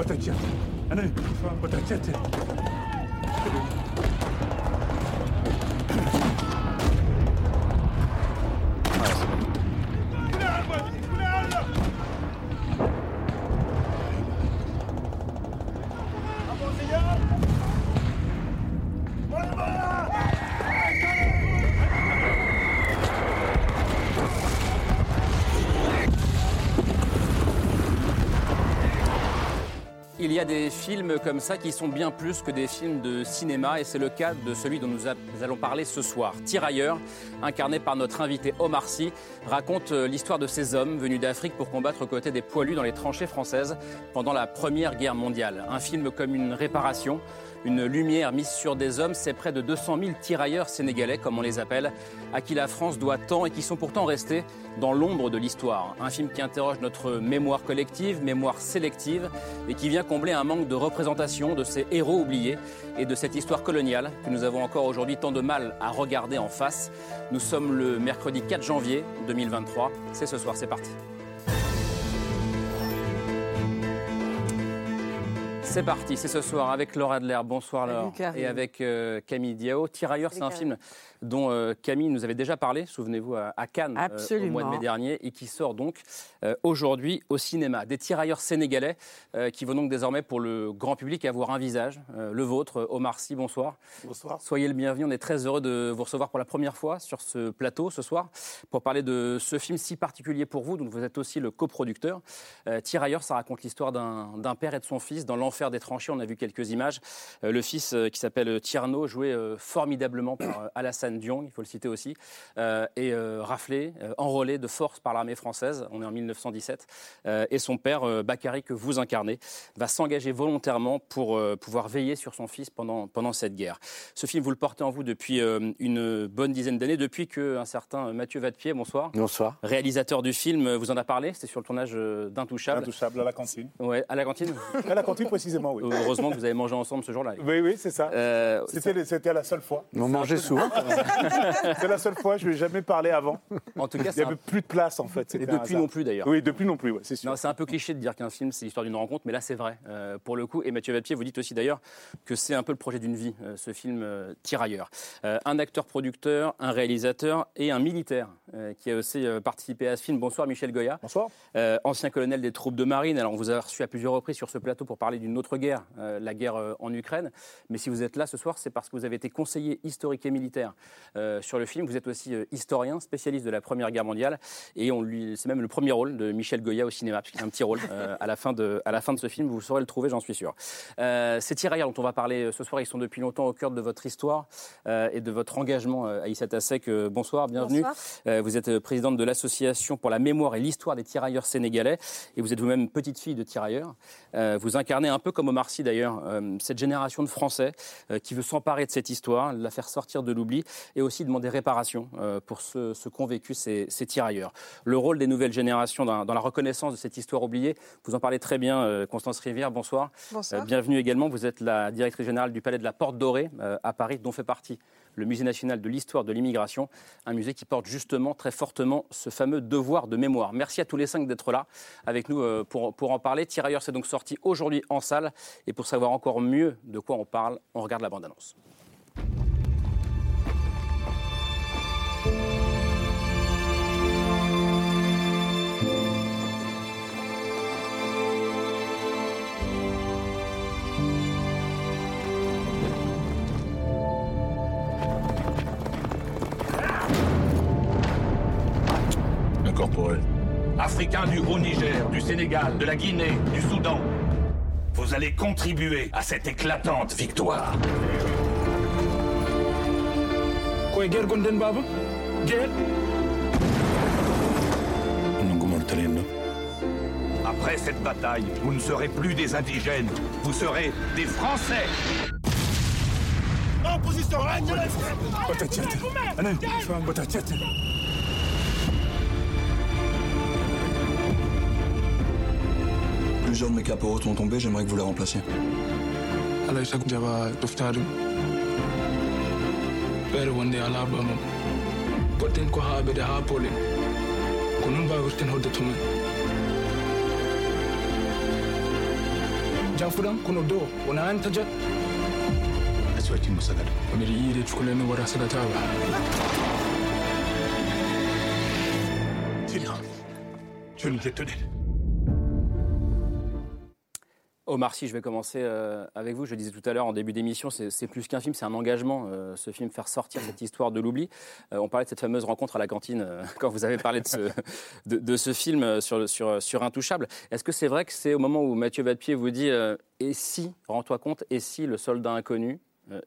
batacağım. Ana batacağım. Des films comme ça qui sont bien plus que des films de cinéma et c'est le cas de celui dont nous, allons parler ce soir. Tirailleurs, incarné par notre invité Omar Sy, raconte euh, l'histoire de ces hommes venus d'Afrique pour combattre aux côtés des poilus dans les tranchées françaises pendant la Première Guerre mondiale. Un film comme une réparation, une lumière mise sur des hommes, c'est près de 200 000 tirailleurs sénégalais, comme on les appelle, à qui la France doit tant et qui sont pourtant restés dans l'ombre de l'histoire. Un film qui interroge notre mémoire collective, mémoire sélective, et qui vient combler un manque de représentation de ces héros oubliés et de cette histoire coloniale que nous avons encore aujourd'hui tant de mal à regarder en face. Nous sommes le mercredi 4 janvier 2023. C'est ce soir, c'est parti. C'est parti, c'est ce soir avec Laura Adler. Bonsoir. Karim. Et avec euh, Camille Diao. Tirailleurs, c'est un film dont euh, Camille nous avait déjà parlé, souvenez-vous, à, à Cannes euh, au mois de mai dernier, et qui sort donc euh, aujourd'hui au cinéma. Des tirailleurs sénégalais euh, qui vont donc désormais pour le grand public avoir un visage, euh, le vôtre. Omar Sy, bonsoir. Bonsoir. Soyez le bienvenu, on est très heureux de vous recevoir pour la première fois sur ce plateau ce soir pour parler de ce film si particulier pour vous, dont vous êtes aussi le coproducteur. Euh, Tirailleurs, ça raconte l'histoire d'un père et de son fils dans l'enfer des tranchées. On a vu quelques images. Euh, le fils euh, qui s'appelle Tierno, joué euh, formidablement par euh, Diong, il faut le citer aussi, euh, et euh, raflé, euh, enrôlé de force par l'armée française. On est en 1917. Euh, et son père, euh, Bakary, que vous incarnez, va s'engager volontairement pour euh, pouvoir veiller sur son fils pendant, pendant cette guerre. Ce film, vous le portez en vous depuis euh, une bonne dizaine d'années, depuis qu'un certain Mathieu Vadepied, bonsoir, Bonsoir. réalisateur du film, euh, vous en a parlé, c'était sur le tournage euh, d'Intouchable. Intouchable à la cantine. Ouais, à la cantine. À la cantine précisément, oui. Heureusement que vous avez mangé ensemble ce jour-là. Oui, oui, c'est ça. Euh, C'était c'était la seule fois. On mangeait souvent. C'est la seule fois, je ne lui ai jamais parlé avant. en tout cas, Il n'y un... avait plus de place en fait. et depuis non plus d'ailleurs. Oui, depuis non plus, ouais, c'est sûr. C'est un peu cliché de dire qu'un film, c'est l'histoire d'une rencontre, mais là, c'est vrai, euh, pour le coup. Et Mathieu Vadepied, vous dites aussi d'ailleurs que c'est un peu le projet d'une vie, euh, ce film euh, Tirailleurs. Euh, un acteur-producteur, un réalisateur et un militaire qui a aussi participé à ce film. Bonsoir, Michel Goya. Bonsoir. Ancien colonel des troupes de marine. Alors, on vous a reçu à plusieurs reprises sur ce plateau pour parler d'une autre guerre, la guerre en Ukraine. Mais si vous êtes là ce soir, c'est parce que vous avez été conseiller historique et militaire euh, sur le film. Vous êtes aussi euh, historien, spécialiste de la Première Guerre mondiale. Et on lui, c'est même le premier rôle de Michel Goya au cinéma, parce qu'il y a un petit rôle euh, à, la fin de, à la fin de ce film. Vous saurez le trouver, j'en suis sûr. Ces tirailleurs dont on va parler ce soir, ils sont depuis longtemps au cœur de votre histoire et de votre engagement. Euh, Aïssa Tassek, euh, bonsoir, bienvenue. Bonsoir. Vous êtes présidente de l'Association pour la mémoire et l'histoire des tirailleurs sénégalais et vous êtes vous-même petite fille de tirailleurs. Vous incarnez un peu comme Omar Sy d'ailleurs cette génération de Français qui veut s'emparer de cette histoire, la faire sortir de l'oubli et aussi demander réparation euh, pour ce, qu'ont vécu ces, ces tirailleurs. Le rôle des nouvelles générations dans, dans la reconnaissance de cette histoire oubliée, vous en parlez très bien, euh, Constance Rivière, bonsoir. Bonsoir. Euh, bienvenue également, vous êtes la directrice générale du Palais de la Porte Dorée à Paris, dont fait partie le Musée national de l'histoire de l'immigration, un musée qui porte justement très fortement ce fameux devoir de mémoire. Merci à tous les cinq d'être là avec nous pour, pour en parler. Tirailleurs, c'est donc sorti aujourd'hui en salle. Et pour savoir encore mieux de quoi on parle, on regarde la bande-annonce. Sénégal, de la Guinée, du Soudan. Vous allez contribuer à cette éclatante victoire. Après cette bataille, vous ne serez plus des indigènes, vous serez des Français. En position Plusieurs de mes caporaux sont tombés, j'aimerais que vous les remplaciez. haa polen ko noon mbawirten hodde tumen Omar Sy, je vais commencer euh, avec vous. Je disais tout à l'heure en début d'émission, c'est plus qu'un film, c'est un engagement, euh, ce film, faire sortir cette histoire de l'oubli. Euh, on parlait de cette fameuse rencontre à la cantine quand vous avez parlé de ce, film sur, sur, Intouchable. Est-ce que c'est vrai que c'est au moment où Mathieu Vadepied vous dit Et si, rends-toi compte, et si le soldat inconnu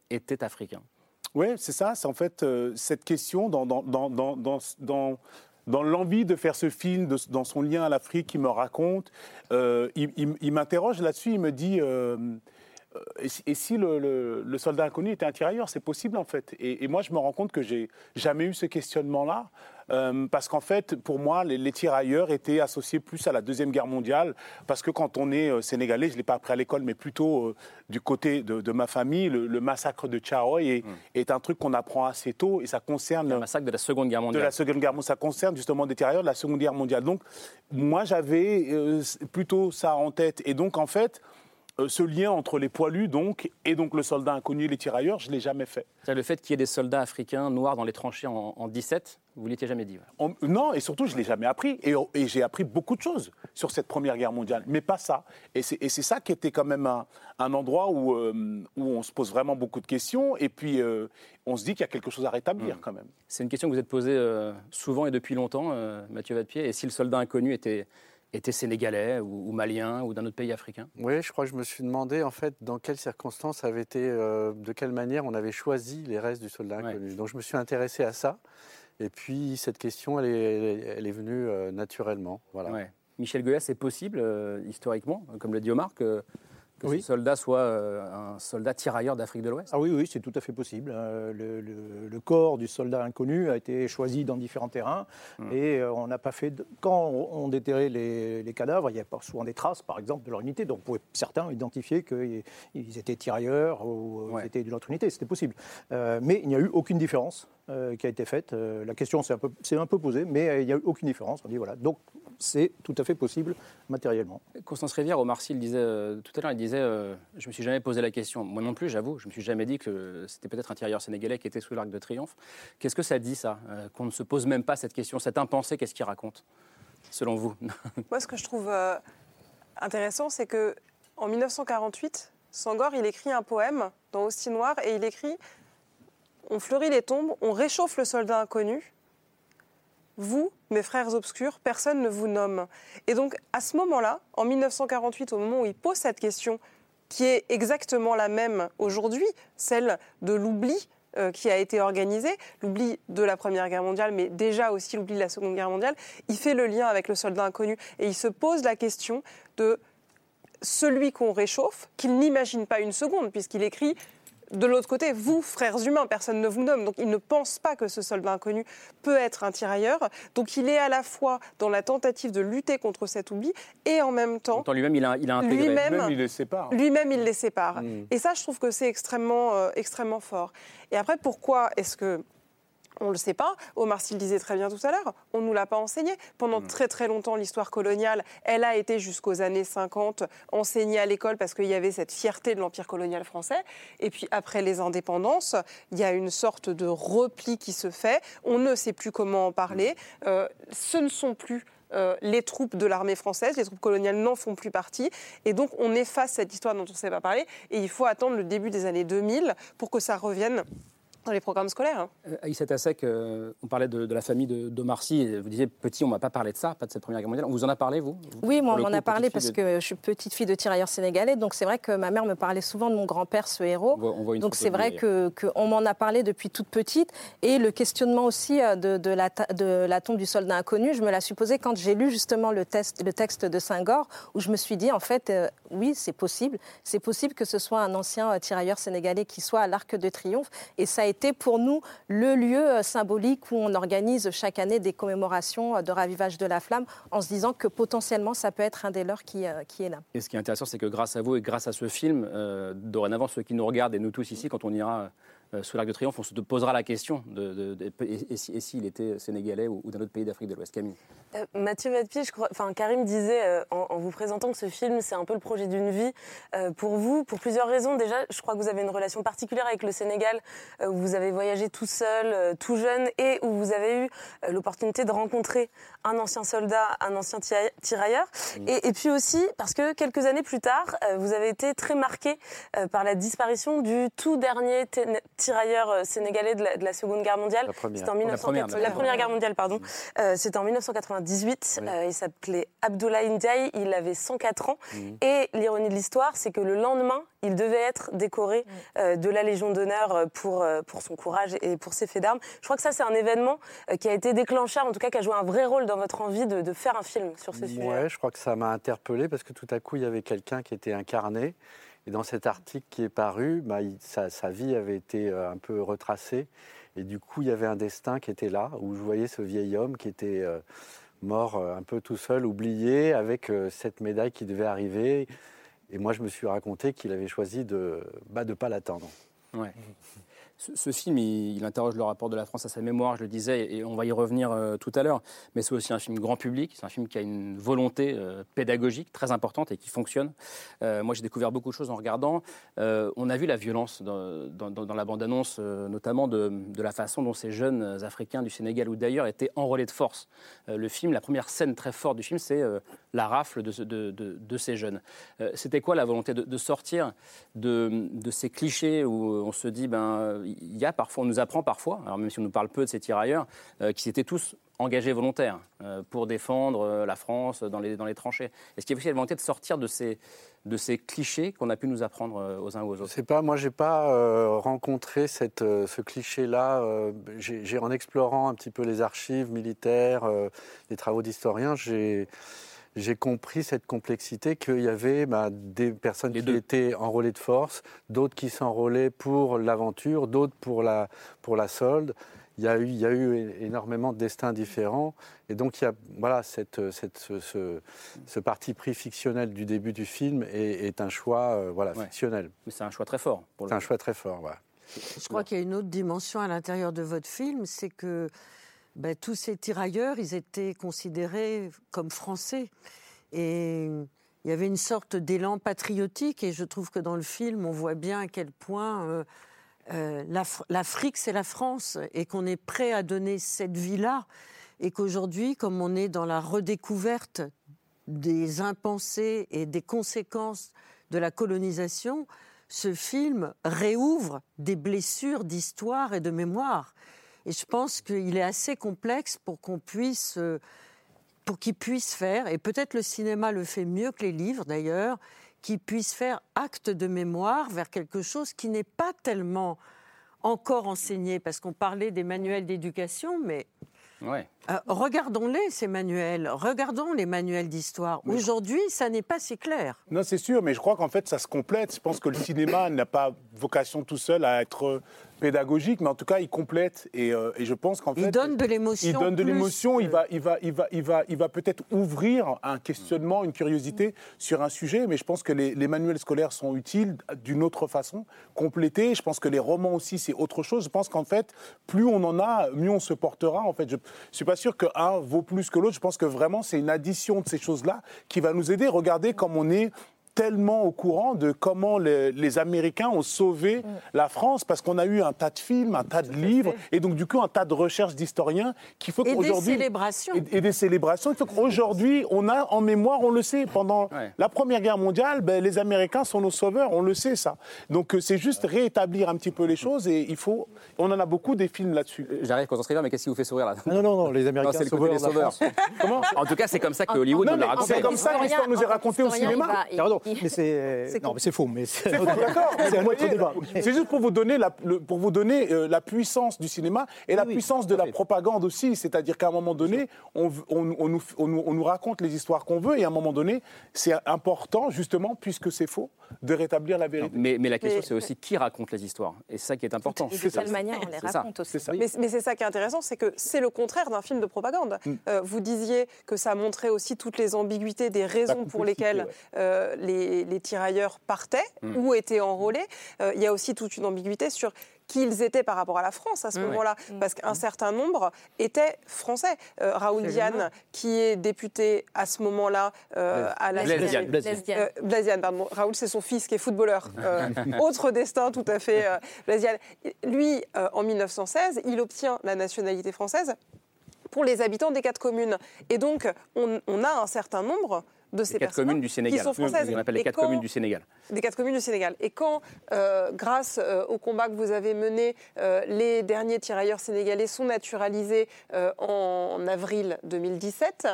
était africain? Oui, c'est ça. C'est en fait cette question dans, dans, dans, dans, dans, l'envie de faire ce film, dans son lien à l'Afrique qu'il me raconte. euh, il m'interroge là-dessus. Il me dit euh, et si, et si le, le- le soldat inconnu était un tirailleur C'est possible en fait. Et, et moi, je me rends compte que j'ai jamais eu ce questionnement-là. euh, parce qu'en fait, pour moi, les, les tirailleurs étaient associés plus à la Deuxième Guerre mondiale. Parce que quand on est euh, sénégalais, je ne l'ai pas appris à l'école, mais plutôt euh, du côté de, de ma famille, le, le massacre de Tcharoy est, est un truc qu'on apprend assez tôt et ça concerne Le massacre de la Seconde Guerre de mondiale. la Seconde Guerre mondiale. Ça concerne justement des tirailleurs de la Seconde Guerre mondiale. Donc, moi, j'avais euh, plutôt ça en tête. Et donc, en fait, euh, ce lien entre les poilus, donc, et donc le soldat inconnu et les tirailleurs, je ne l'ai jamais fait. Le fait qu'il y ait des soldats africains noirs dans les tranchées en, en 17, vous ne l'étiez jamais dit. voilà. Non, et surtout, je ne l'ai jamais appris. Et, et j'ai appris beaucoup de choses sur cette Première Guerre mondiale, mais pas ça. Et c'est ça qui était quand même un, un endroit où, euh, où on se pose vraiment beaucoup de questions. Et puis, euh, on se dit qu'il y a quelque chose à rétablir quand même. C'est une question que vous êtes posée souvent et depuis longtemps, Mathieu Vadepied. Et si le soldat inconnu était, était sénégalais ou, ou malien ou d'un autre pays africain Oui, je crois que je me suis demandé en fait dans quelles circonstances avait été, euh, de quelle manière on avait choisi les restes du soldat Ouais. inconnu. Donc je me suis intéressé à ça. Et puis cette question, elle est, elle est venue euh, naturellement. Voilà. Ouais. Michel Goya, c'est possible, euh, historiquement, comme le dit Omar, que, que Oui. ce soldat soit euh, un soldat tirailleur d'Afrique de l'Ouest Ah oui, oui, c'est tout à fait possible. Euh, Le, le- le corps du soldat inconnu a été choisi dans différents terrains et euh, on n'a pas fait. de- Quand on on déterrait les, les cadavres, il y a souvent des traces, par exemple, de leur unité. Donc, on pouvait certains identifier qu'ils étaient tirailleurs ou Ouais. ils étaient d'une autre unité. C'était possible. Euh, mais il n'y a eu aucune différence euh, qui a été faite. Euh, la question s'est un, peu- s'est un peu posée, mais euh, il n'y a eu aucune différence. On dit voilà. Donc, c'est tout à fait possible matériellement. Constance Rivière, Omar Sy le disait euh, tout à l'heure, il disait euh, Je me suis jamais posé la question. Moi non plus, j'avoue, je me suis jamais dit que c'était peut-être un tirailleur sénégalais qui était sous l'Arc de Triomphe. Qu'est-ce que ça dit, ça euh, Qu'on ne se pose même pas cette question, cet impensé, qu'est-ce qu'il raconte, selon vous? Moi, ce que je trouve euh, intéressant, c'est que en 1948, Sangor, il écrit un poème dans Hostie Noir et il écrit On fleurit les tombes, on réchauffe le soldat inconnu. Vous, mes frères obscurs, personne ne vous nomme. Et donc, à ce moment-là, en 1948, au moment où il pose cette question, qui est exactement la même aujourd'hui, celle de l'oubli euh, qui a été organisé, l'oubli de la Première Guerre mondiale, mais déjà aussi l'oubli de la Seconde Guerre mondiale, il fait le lien avec le soldat inconnu et il se pose la question de celui qu'on réchauffe, qu'il n'imagine pas une seconde, puisqu'il écrit de l'autre côté, vous, frères humains, personne ne vous nomme. Donc il ne pense pas que ce soldat inconnu peut être un tirailleur. Donc il est à la fois dans la tentative de lutter contre cet oubli et en même temps, même temps, lui-même, il a, il a intégré. Lui-même- Même il les sépare. lui-même, il les sépare. Et ça, je trouve que c'est extrêmement, euh, extrêmement fort. Et après, pourquoi est-ce que. On ne le sait pas. Omar Sy le disait très bien tout à l'heure. On ne nous l'a pas enseigné. Pendant très très longtemps, l'histoire coloniale, elle a été jusqu'aux années 50 enseignée à l'école parce qu'il y avait cette fierté de l'empire colonial français. Et puis après les indépendances, il y a une sorte de repli qui se fait. On ne sait plus comment en parler. Euh, ce ne sont plus euh, les troupes de l'armée française, les troupes coloniales n'en font plus partie. Et donc, on efface cette histoire dont on ne sait pas parler. Et il faut attendre le début des années 2000 pour que ça revienne dans les programmes scolaires. hein. Euh, Tassek, euh, on parlait de, de la famille de- Sy. et Vous disiez, petit, on ne va pas parler de ça, pas de cette Première Guerre mondiale. On vous en a parlé, vous? Oui, moi, on m'en a parlé parce que je suis petite fille de tirailleurs sénégalais, donc c'est vrai que ma mère me parlait souvent de mon grand-père, ce héros. On voit- on voit une Donc c'est vrai que qu'on m'en a parlé depuis toute petite. Et le questionnement aussi euh, de, de la, la tombe du soldat inconnu, je me l'ai supposé quand j'ai lu justement le, test, le texte de Senghor, où je me suis dit, en fait, euh, oui, c'est possible. C'est possible que ce soit un ancien euh, tirailleur sénégalais qui soit à l'Arc de Triomphe. Et ça a été pour nous le lieu euh, symbolique où on organise chaque année des commémorations euh, de ravivage de la flamme, en se disant que potentiellement ça peut être un des leurs qui, euh, qui est là. Et ce qui est intéressant, c'est que grâce à vous et grâce à ce film, dorénavant, ceux qui nous regardent et nous tous ici, quand on ira sous l'Arc de Triomphe, on se posera la question de, de- de- et, et si- et s'il était sénégalais ou, ou d'un autre pays d'Afrique de l'Ouest. Camille. Euh, Mathieu je crois, enfin Karim disait euh, en, en vous présentant que ce film c'est un peu le projet d'une vie euh, pour vous, pour plusieurs raisons. Déjà, je crois que vous avez une relation particulière avec le Sénégal, euh, où vous avez voyagé tout seul, euh, tout jeune, et où vous avez eu euh, l'opportunité de rencontrer un ancien soldat, un ancien tira- tirailleur. Et, et puis aussi parce que quelques années plus tard, euh, vous avez été très marqué euh, par la disparition du tout dernier tirailleur euh, sénégalais de la, de la Seconde Guerre mondiale. La première. C'était en La 1904 première, la d'accord. première guerre mondiale, pardon. Euh, C'était en 1998. Oui. Euh, il s'appelait Abdoulaye Ndiaye. Il avait 104 ans. Et l'ironie de l'histoire, c'est que le lendemain, il devait être décoré euh, de la Légion d'honneur pour, euh, pour son courage et pour ses faits d'armes. Je crois que ça, c'est un événement qui a été déclencheur, en tout cas qui a joué un vrai rôle dans votre envie de, de faire un film sur ce sujet. Ouais, je crois que ça m'a interpellé parce que tout à coup, il y avait quelqu'un qui était incarné. Et dans cet article qui est paru, bah, sa, vie avait été euh, un peu retracée. Et du coup, il y avait un destin qui était là, où je voyais ce vieil homme qui était euh, mort euh, un peu tout seul, oublié, avec cette médaille qui devait arriver. Et moi, je me suis raconté qu'il avait choisi de ne bah, de pas l'attendre. Ouais. Ce, film, il, interroge le rapport de la France à sa mémoire, je le disais, et on va y revenir euh, tout à l'heure. Mais c'est aussi un film grand public, c'est un film qui a une volonté euh, pédagogique très importante et qui fonctionne. Euh, moi, j'ai découvert beaucoup de choses en regardant. On a vu la violence dans, la bande-annonce, notamment de, la façon dont ces jeunes Africains du Sénégal ou d'ailleurs étaient enrôlés de force. Le film, la première scène très forte du film, c'est la rafle de, ce- de- de- de ces jeunes. C'était quoi la volonté de, de sortir de, de ces clichés où on se dit, ben, il y a parfois, on nous apprend parfois, alors même si on nous parle peu de ces tirailleurs, euh, qui étaient tous engagés volontaires euh, pour défendre euh, la France dans les, dans les tranchées. Est-ce qu'il y a aussi la volonté de sortir de ces, de ces clichés qu'on a pu nous apprendre aux uns ou aux Je autres sais pas, moi j'ai pas euh, rencontré cette, euh, ce cliché-là. euh, j'ai en explorant un petit peu les archives militaires, les travaux d'historiens, j'ai j'ai compris cette complexité qu'il y avait bah, des personnes Les qui deux. étaient enrôlées de force, d'autres qui s'enrôlaient pour l'aventure, d'autres pour la, pour la solde. Il y, a eu, il y a eu énormément de destins différents. Et donc, il y a, voilà, cette, cette, ce, ce- ce parti pris fictionnel du début du film est, est un choix euh, voilà, Ouais. fictionnel. Mais c'est un choix très fort. Pour le C'est un choix très fort. voilà. Je crois qu'il y a une autre dimension à l'intérieur de votre film, c'est que ben, tous ces tirailleurs, ils étaient considérés comme français. Et il y avait une sorte d'élan patriotique, et je trouve que dans le film, on voit bien à quel point euh, euh, l'Af- l'Afrique, c'est la France, et qu'on est prêt à donner cette vie-là, et qu'aujourd'hui, comme on est dans la redécouverte des impensés et des conséquences de la colonisation, ce film réouvre des blessures d'histoire et de mémoire. Et je pense qu'il est assez complexe pour qu'on puisse, euh, pour qu'il puisse faire, et peut-être le cinéma le fait mieux que les livres d'ailleurs, qu'il puisse faire acte de mémoire vers quelque chose qui n'est pas tellement encore enseigné, parce qu'on parlait des manuels d'éducation, mais. Euh, regardons-les, ces manuels, regardons les manuels d'histoire. Aujourd'hui, ça n'est pas si clair. Non, c'est sûr, mais je crois qu'en fait, ça se complète. Je pense que le cinéma n'a pas vocation tout seul à être pédagogique, mais en tout cas, il complète. Et, euh, et je pense qu'en fait. Il donne de l'émotion. Il donne de l'émotion, il va, il va, il va, il va, il va peut-être ouvrir un questionnement, une curiosité sur un sujet, mais je pense que les, les manuels scolaires sont utiles d'une autre façon, complétés. Je pense que les romans aussi, c'est autre chose. Je pense qu'en fait, plus on en a, mieux on se portera. En fait, je suis pas sûr qu'un vaut plus que l'autre. Je pense que vraiment, c'est une addition de ces choses-là qui va nous aider. Regardez comme on est tellement au courant de comment les, les Américains ont sauvé la France parce qu'on a eu un tas de films, un tas de livres et donc du coup un tas de recherches d'historiens qu'il faut Et des qu'aujourd'hui célébrations. et, et des célébrations. Il faut qu'aujourd'hui on a en mémoire, on le sait, pendant Ouais. la Première Guerre mondiale, ben, les Américains sont nos sauveurs, on le sait ça. Donc euh, c'est juste réétablir un petit peu les choses et il faut, on en a beaucoup des films là-dessus. J'arrive quand on se réveille, mais qu'est-ce qui vous fait sourire là? Non, non, non, les Américains c'est le côté des sauveurs. Comment? En tout cas, c'est comme ça que Hollywood Non, nous l'a raconté. c'est comme ça que l'histoire nous est racontée au cinéma. il va- il- Pardon, mais c'est C'est non, mais c'est faux, mais c'est C'est faux, d'accord. mais c'est un vous autre voyez, débat. C'est juste pour vous donner la, le- pour vous donner euh, la puissance du cinéma et la oui, puissance de la fait. propagande aussi. C'est-à-dire qu'à un moment donné, on, v- on- on nous, on nous- on nous raconte les histoires qu'on veut et à un moment donné, c'est important justement, puisque c'est faux, de rétablir la vérité. Mais, mais la question, c'est aussi qui raconte les histoires. Et c'est ça qui est important. Et de quelle manière on les raconte aussi. Mais, mais c'est ça qui est intéressant, c'est que c'est le contraire d'un film de propagande. Mm. Euh, vous disiez que ça montrait aussi toutes les ambiguïtés des raisons pour lesquelles ouais. euh, les, les tirailleurs partaient Mm. ou étaient enrôlés. Euh, Il y a aussi toute une ambiguïté sur qui ils étaient par rapport à la France à ce Mm. moment-là, parce qu'un certain nombre étaient français. Euh, Raoul Diane, qui est député à ce moment-là euh, à la Blaise Diagne. Blaise Blaise Diagne. euh, Blaise Diagne, pardon. Raoul, c'est son fils qui est footballeur. Euh, autre destin tout à fait. euh, Blaise. Lui, euh, en 1916, il obtient la nationalité française pour les habitants des quatre communes. Et donc, on, on a un certain nombre de ces Les quatre personnes communes du Sénégal. qui sont françaises. On appelle les Et quatre quand- communes du Sénégal. des quatre communes du Sénégal. Et quand, euh, grâce euh, au combat que vous avez mené, euh, les derniers tirailleurs sénégalais sont naturalisés euh, en avril 2017,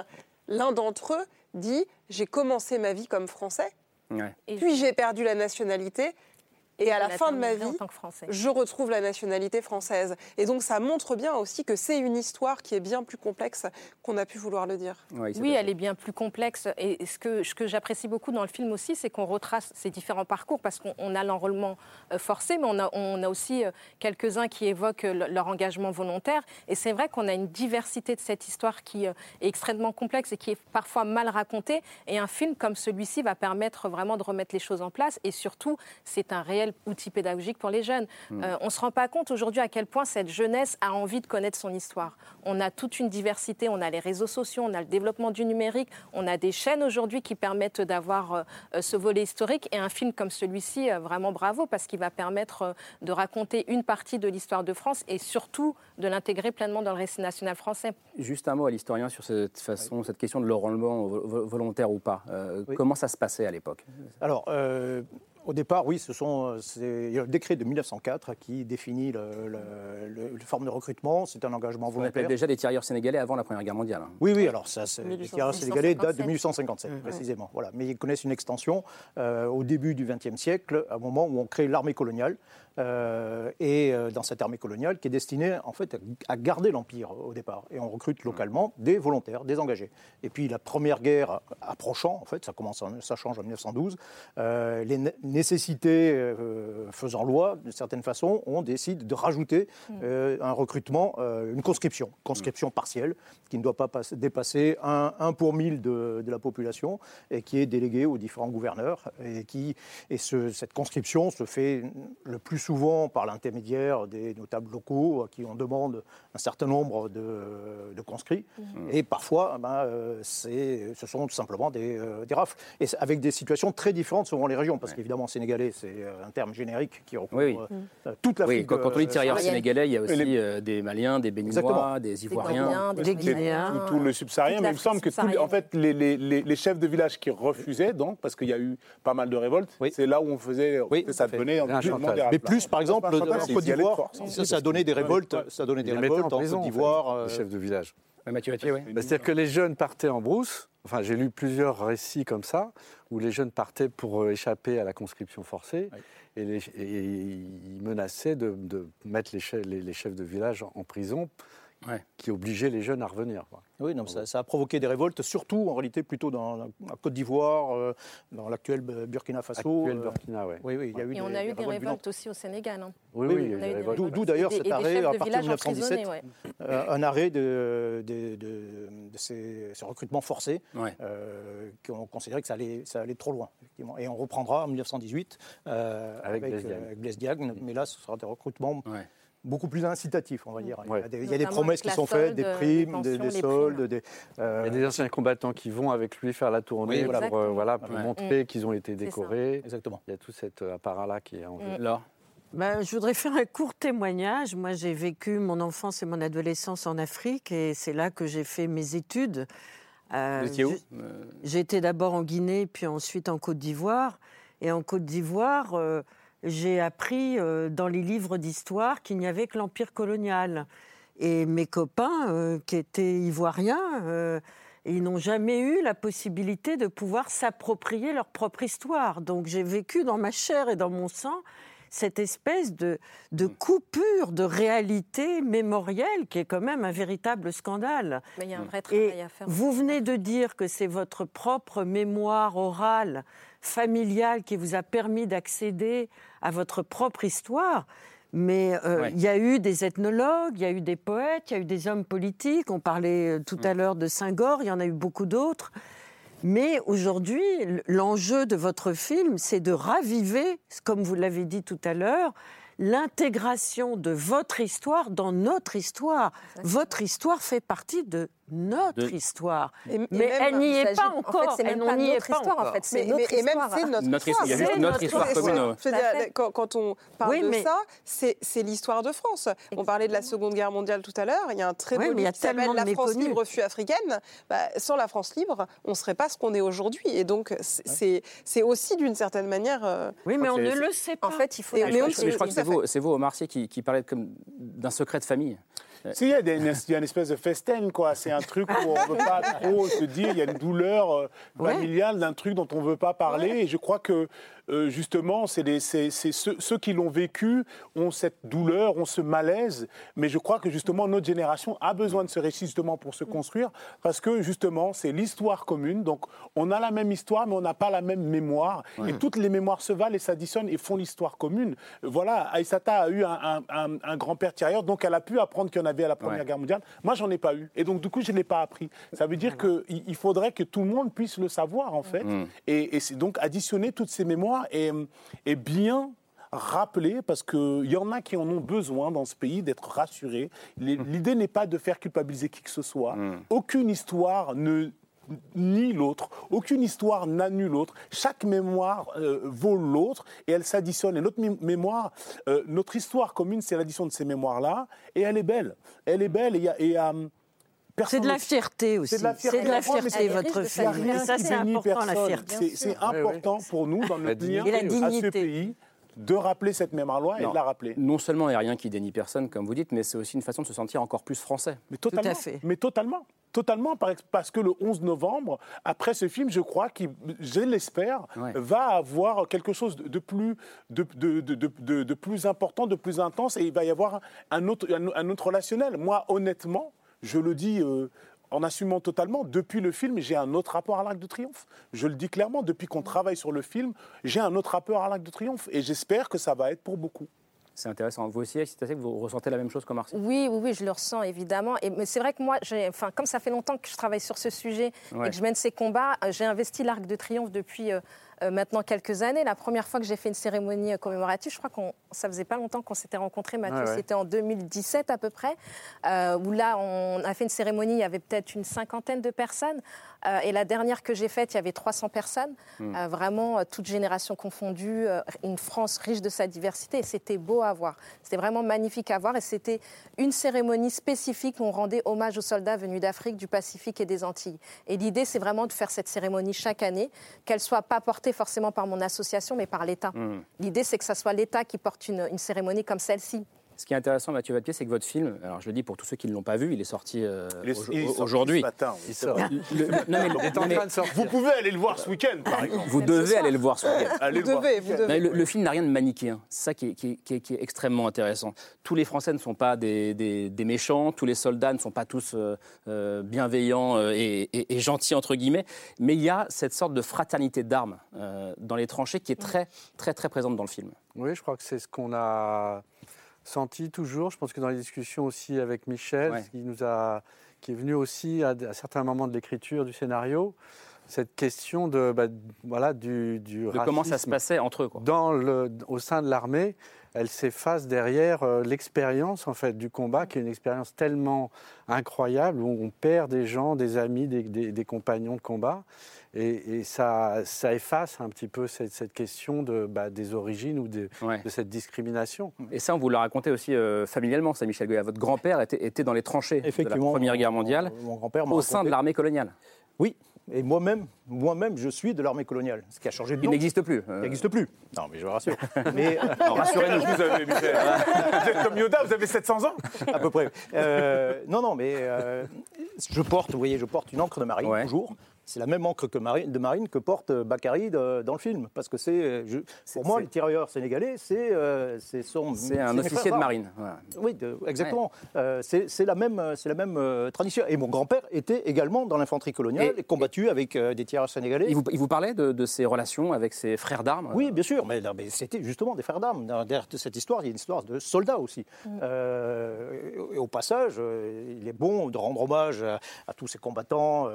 l'un d'entre eux dit J'ai commencé ma vie comme Français, Ouais. Puis j'ai perdu la nationalité, et à la fin de ma vie, en tant que Français. je retrouve la nationalité française. Et donc ça montre bien aussi que c'est une histoire qui est bien plus complexe qu'on a pu vouloir le dire. Ouais, Oui, elle est bien plus complexe. Et ce que, ce que j'apprécie beaucoup dans le film aussi, c'est qu'on retrace ces différents parcours parce qu'on on a l'enrôlement euh, forcé, mais on a, on a aussi euh, quelques-uns qui évoquent euh, le- leur engagement volontaire. Et c'est vrai qu'on a une diversité de cette histoire qui est extrêmement complexe et qui est parfois mal racontée. Et un film comme celui-ci va permettre vraiment de remettre les choses en place. Et surtout, c'est un réel outil pédagogique pour les jeunes. Euh, on ne se rend pas compte aujourd'hui à quel point cette jeunesse a envie de connaître son histoire. On a toute une diversité, on a les réseaux sociaux, on a le développement du numérique, on a des chaînes aujourd'hui qui permettent d'avoir euh, euh, ce volet historique. Et un film comme celui-ci, euh, vraiment bravo, parce qu'il va permettre euh, de raconter une partie de l'histoire de France et surtout de l'intégrer pleinement dans le récit national français. Juste un mot à l'historien sur cette façon, cette question de l'enrôlement vo- vo- volontaire ou pas. Euh, Oui. Comment ça se passait à l'époque? Alors, euh, au départ, oui, ce sont, c'est il y a le décret de 1904 qui définit le, le- le- le forme de recrutement. C'est un engagement On appelait volontaire. déjà des tirailleurs sénégalais avant la Première Guerre mondiale. hein. Oui, oui, alors ça, c'est- les 1857. tireurs sénégalais datent de 1857. 1857, précisément. Voilà. Mais ils connaissent une extension euh, au début du XXe siècle, à un moment où on crée l'armée coloniale. Euh, et euh, dans cette armée coloniale qui est destinée en fait à, à garder l'empire au départ. Et on recrute localement des volontaires, des engagés. Et puis la première guerre approchant, en fait, ça commence, en- ça change en 1912. euh, les né- nécessités euh, faisant loi, d'une certaine façon, on décide de rajouter euh, un recrutement, une conscription, conscription partielle, qui ne doit pas passer- dépasser un, un pour mille de, de la population et qui est déléguée aux différents gouverneurs. Et, qui, et ce- cette conscription se fait le plus souvent par l'intermédiaire des notables locaux à qui on demande un certain nombre de, de conscrits. Et parfois, ben, euh, c'est- ce sont tout simplement des, euh, des rafles. Et avec des situations très différentes selon les régions, parce qu'évidemment, sénégalais, c'est euh, un terme générique qui recouvre Oui, oui. euh, toute l'Afrique. Oui, quand, quand on dit euh, tirailleurs sénégalais, il y a aussi Les- euh, des Maliens, des Béninois, Exactement. des Ivoiriens. Des Des Guinéens. Tout, tout le subsaharien, mais il me semble que tous les- en fait, les, les- les- les chefs de village qui refusaient, donc, parce qu'il y a eu pas mal de révoltes, Oui. c'est là où on faisait, ça devenait Un des Mais. Plus, par exemple, en Côte d'Ivoire, ça, ça a donné des révoltes, ça a donné des révoltes en Côte d'Ivoire. euh, les chefs de village. Mathieu Mathieu, oui. Bah, C'est-à-dire que les jeunes partaient en brousse. Enfin, j'ai lu plusieurs récits comme ça, où les jeunes partaient pour euh, échapper à la conscription forcée. Et, les- et ils menaçaient de, de mettre les chefs, les- les chefs de village en, en prison, Ouais. qui obligeaient les jeunes à revenir. quoi. Oui, non, ça, ça a provoqué des révoltes, surtout en réalité plutôt dans la la Côte d'Ivoire, euh, dans l'actuel Burkina Faso. Actuel euh, Burkina, ouais. Oui, oui, il y a eu Et des, on a eu des révoltes révoltes aussi au Sénégal. hein. Oui, Oui. D'où- d'ailleurs cet arrêt à de partir de village emprisonnés, 1917. ouais. Euh, un arrêt de, de- de- de ces, ces recrutements forcés, Ouais. euh, qu'on considérait que ça allait, ça allait trop loin. Effectivement. Et on reprendra en 1918 euh, Avec avec, Blaise Diagne. avec Blaise Diagne, mais là, ce sera des recrutements Ouais. Beaucoup plus incitatif, on va dire. Il y a des, il y a des Notamment promesses qui sont faites, des solde, primes, des, pensions, des les soldes, primes. des, Il euh, y a des anciens combattants qui vont avec lui faire la tournée Oui, voilà. pour, euh, voilà, pour Ouais. montrer qu'ils ont été décorés. Exactement. Il y a tout cet euh, apparat-là qui est en jeu. Mm. Ben, je voudrais faire un court témoignage. Moi, j'ai vécu mon enfance et mon adolescence en Afrique et c'est là que j'ai fait mes études. Euh, Vous étiez où Euh, été d'abord en Guinée, puis ensuite en Côte d'Ivoire. Et en Côte d'Ivoire, euh, j'ai appris euh, dans les livres d'histoire qu'il n'y avait que l'empire colonial. Et mes copains, euh, qui étaient ivoiriens, euh, ils n'ont jamais eu la possibilité de pouvoir s'approprier leur propre histoire. Donc j'ai vécu dans ma chair et dans mon sang cette espèce de, de coupure de réalité mémorielle qui est quand même un véritable scandale. Mais il y a un vrai Et travail à faire. vous venez de dire que c'est votre propre mémoire orale, familiale, qui vous a permis d'accéder à votre propre histoire. Mais euh, Ouais. il y a eu des ethnologues, il y a eu des poètes, il y a eu des hommes politiques. On parlait euh, tout Mm. à l'heure de Senghor, il y en a eu beaucoup d'autres. Mais aujourd'hui, l'enjeu de votre film, c'est de raviver, comme vous l'avez dit tout à l'heure, l'intégration de votre histoire dans notre histoire. Votre histoire fait partie de notre De- histoire. Et- et Mais même- elle n'y est pas en encore. fait, c'est Elle même pas notre histoire, en encore. fait, c'est Mais, notre mais- et même notre, Notre histoire. histoire, il y a juste C'est notre histoire commune, quand, quand on parle Oui, de mais- ça, c'est l'histoire de France. On parlait de la Seconde Guerre mondiale tout à l'heure. Il y a un très Oui, beau a livre qui s'appelle La France libre fut africaine. Bah, sans la France libre, on ne serait pas ce qu'on est aujourd'hui. Et donc, c'est- aussi d'une certaine manière. euh, Oui, mais on ne le sait pas. En fait, il faut mais je, crois que c'est vous, c'est vous, Omar Sy, qui, parlait comme d'un secret de famille. Si, il y a des- une, il y a une espèce de festen, quoi. C'est un truc où on ne veut pas trop se dire. Il y a une douleur euh, familiale d'un truc dont on ne veut pas parler. Et je crois que, euh, justement, c'est les- c'est- c'est ceux, ceux qui l'ont vécu ont cette douleur, ont ce malaise. Mais je crois que, justement, notre génération a besoin de ce récit, justement, pour se construire. Parce que, justement, c'est l'histoire commune. Donc, on a la même histoire, mais on n'a pas la même mémoire. Et toutes les mémoires se valent et s'additionnent et font l'histoire commune. Voilà, Aïssata a eu un, un- un- un grand-père tirailleur, donc elle a pu apprendre qu'il y en avait à la Première Ouais. Guerre mondiale. Moi, j'en ai pas eu. Et donc, du coup, je ne l'ai pas appris. Ça veut dire qu'il il faudrait que tout le monde puisse le savoir, en fait. Et, et c'est donc additionner toutes ces mémoires et bien rappeler, parce qu'il y en a qui en ont besoin dans ce pays d'être rassurés. Les- L'idée n'est pas de faire culpabiliser qui que ce soit. Aucune histoire ne nie l'autre, aucune histoire n'annule l'autre. Chaque mémoire euh, vaut l'autre et elle s'additionne. Et notre mé- mémoire, euh, notre histoire commune, c'est l'addition de ces mémoires-là et elle est belle. Elle est belle et il y a- et, il y a, hum, personne C'est de la fierté aussi. C'est de la fierté. C'est de la fierté, votre. Et rien ça, c'est important, la fierté. C'est important pour nous, dans notre lien Et à ce pays, de rappeler cette mémoire-là et Non. de la rappeler. Non seulement il n'y a rien qui dénie personne, comme vous dites, mais c'est aussi une façon de se sentir encore plus français. Mais totalement. à fait. Mais totalement. Totalement, par- parce que le 11 novembre, après ce film, je crois qu'il, je l'espère, Ouais. va avoir quelque chose de de plus, de, de- de- de- de- de plus important, de plus intense, et il va y avoir un autre, un, un autre relationnel. Moi, honnêtement, je le dis euh, en assumant totalement, depuis le film, j'ai un autre rapport à l'Arc de Triomphe. Je le dis clairement, depuis qu'on travaille sur le film, j'ai un autre rapport à l'Arc de Triomphe, et j'espère que ça va être pour beaucoup. C'est intéressant. Vous aussi, c'est assez que vous ressentez la même chose qu'Omar Sy Oui, oui, oui, je le ressens évidemment. Et, mais c'est vrai que moi, j'ai- enfin, comme ça fait longtemps que je travaille sur ce sujet Ouais. et que je mène ces combats, euh, j'ai investi l'Arc de Triomphe depuis euh, maintenant quelques années. La première fois que j'ai fait une cérémonie euh, commémorative, je crois qu'on ça faisait pas longtemps qu'on s'était rencontrés, Mathieu, ouais. c'était en 2017 à peu près, euh, où là, on a fait une cérémonie, il y avait peut-être une cinquantaine de personnes. Euh, et la dernière que j'ai faite, il y avait 300 personnes, Euh, vraiment euh, toutes générations confondues, une France riche de sa diversité. Et c'était beau à voir. C'était vraiment magnifique à voir. Et c'était une cérémonie spécifique où on rendait hommage aux soldats venus d'Afrique, du Pacifique et des Antilles. Et l'idée, c'est vraiment de faire cette cérémonie chaque année, qu'elle soit pas portée forcément par mon association, mais par l'État. L'idée, c'est que ce soit l'État qui porte une, une cérémonie comme celle-ci. Ce qui est intéressant, Mathieu Vatpied, c'est que votre film, alors je le dis pour tous ceux qui ne l'ont pas vu, il est sorti euh, aujourd'hui. ce matin, oui, Il sort. Le- non, mais- Il est en non, mais train de sortir. Vous pouvez aller le voir ce week-end, par exemple. vous devez aller le voir ce week-end. Vous devez, vous le, le film n'a rien de manichéen. C'est ça qui est, qui est- qui est- qui est extrêmement intéressant. Tous les Français ne sont pas des, des- des méchants, tous les soldats ne sont pas tous euh, euh, bienveillants et, et- et gentils, entre guillemets, mais il y a cette sorte de fraternité d'armes euh, dans les tranchées qui est très, très, très présente dans le film. Oui, je crois que c'est ce qu'on a senti toujours. Je pense que dans les discussions aussi avec Michel, Ouais. qui, nous a, qui est venu aussi à, à certains moments de l'écriture du scénario, cette question de, bah, voilà, du, du De comment ça se racisme passait entre eux. Quoi. dans le, au sein de l'armée, elle s'efface derrière euh, l'expérience en fait du combat, qui est une expérience tellement incroyable où on perd des gens, des amis, des, des- des compagnons de combat, et, et ça, ça efface un petit peu cette, cette question de, bah, des origines ou de, Ouais. de cette discrimination. Et ça, on vous l'a raconté aussi euh, familialement, ça, Michel Goya. Votre grand-père était, était dans les tranchées de la Première Guerre mon- mondiale, Mon grand-père m'a au sein de l'armée coloniale. Oui, et moi-même, moi-même, je suis de l'armée coloniale, ce qui a changé de Il nom. n'existe plus. euh, Il n'existe plus. Non, mais je vous rassure. mais non, rassurez-nous. Vous avez, Michel. Vous êtes comme Yoda, vous avez 700 ans à peu près. Euh, non, non, mais euh, je porte, vous voyez, je porte une encre de marine Ouais. toujours. C'est la même encre que marine, de marine que porte euh, Bakary de- dans le film, parce que c'est, euh, pour moi, les tirailleurs sénégalais, c'est, euh, c'est son. C'est un officier de marine. voilà. Oui, de- exactement. Euh, c'est la même, c'est la même tradition. Et mon grand-père était également dans l'infanterie coloniale, Et- et, combattu avec euh, des tireurs sénégalais. Il vous, il vous parlait de, de ses relations avec ses frères d'armes? Oui, bien sûr, mais, c'était justement des frères d'armes. Derrière cette histoire, il y a une histoire de soldats aussi. Euh, et au passage, il est bon de rendre hommage à, à tous ces combattants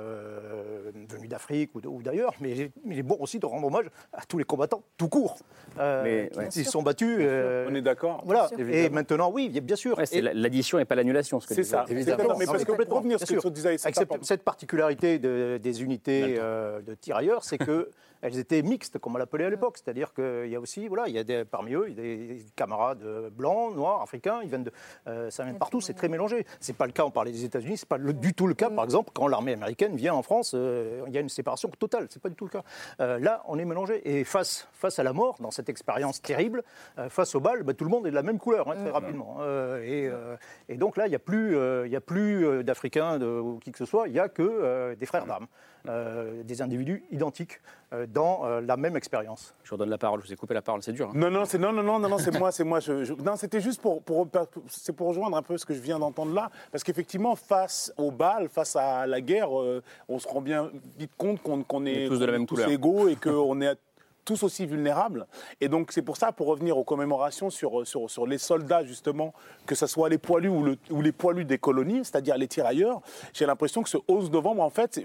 venus d'Afrique ou, d'ailleurs, mais il est, bon aussi de rendre hommage à tous les combattants tout court. euh, Mais, qui- ouais. qui se sont battus. euh, On est d'accord voilà. Et maintenant, oui, bien sûr. Ouais, l'addition et pas l'annulation. ce que C'est disait- ça. évidemment. Mais parce que complètement, revenir ce que disais, cette, particularité de- des unités euh, de tirailleurs, c'est que elles étaient mixtes, comme on l'appelait à l'époque. C'est-à-dire qu'il y a aussi, voilà, il y a des, parmi eux, il y a des camarades euh, blancs, noirs, africains, ils viennent de, euh, ça vient de partout, c'est très mélangé. C'est pas le cas, on parlait des États-Unis, c'est pas le- du tout le cas, par exemple, quand l'armée américaine vient en France, euh, il y a une séparation totale, c'est pas du tout le cas. Euh, là, on est mélangé. Et face, face à la mort, dans cette expérience terrible, face au bal, bah, tout le monde est de la même couleur, hein, très rapidement. Euh, et, euh, et donc là, il n'y a plus, il y a plus d'Africains ou qui que ce soit, il n'y a que des frères d'armes, euh, des individus identiques euh, dans euh, la même expérience. Je vous redonne la parole, je vous ai coupé la parole, c'est dur. hein. Non, non, c'est non, non, non, non, non, c'est moi, c'est moi. Je, je- non, c'était juste pour, pour, c'est pour rejoindre un peu ce que je viens d'entendre là, parce qu'effectivement, face au bal, face à la guerre, euh, on se rend bien vite compte qu'on qu'on est, est tous de la même tous couleur. égaux et qu'on est tous aussi vulnérables. Et donc c'est pour ça, pour revenir aux commémorations sur, sur, sur les soldats justement, que ce soit les poilus ou, le- ou les poilus des colonies, c'est-à-dire les tirailleurs, j'ai l'impression que ce 11 novembre, en fait,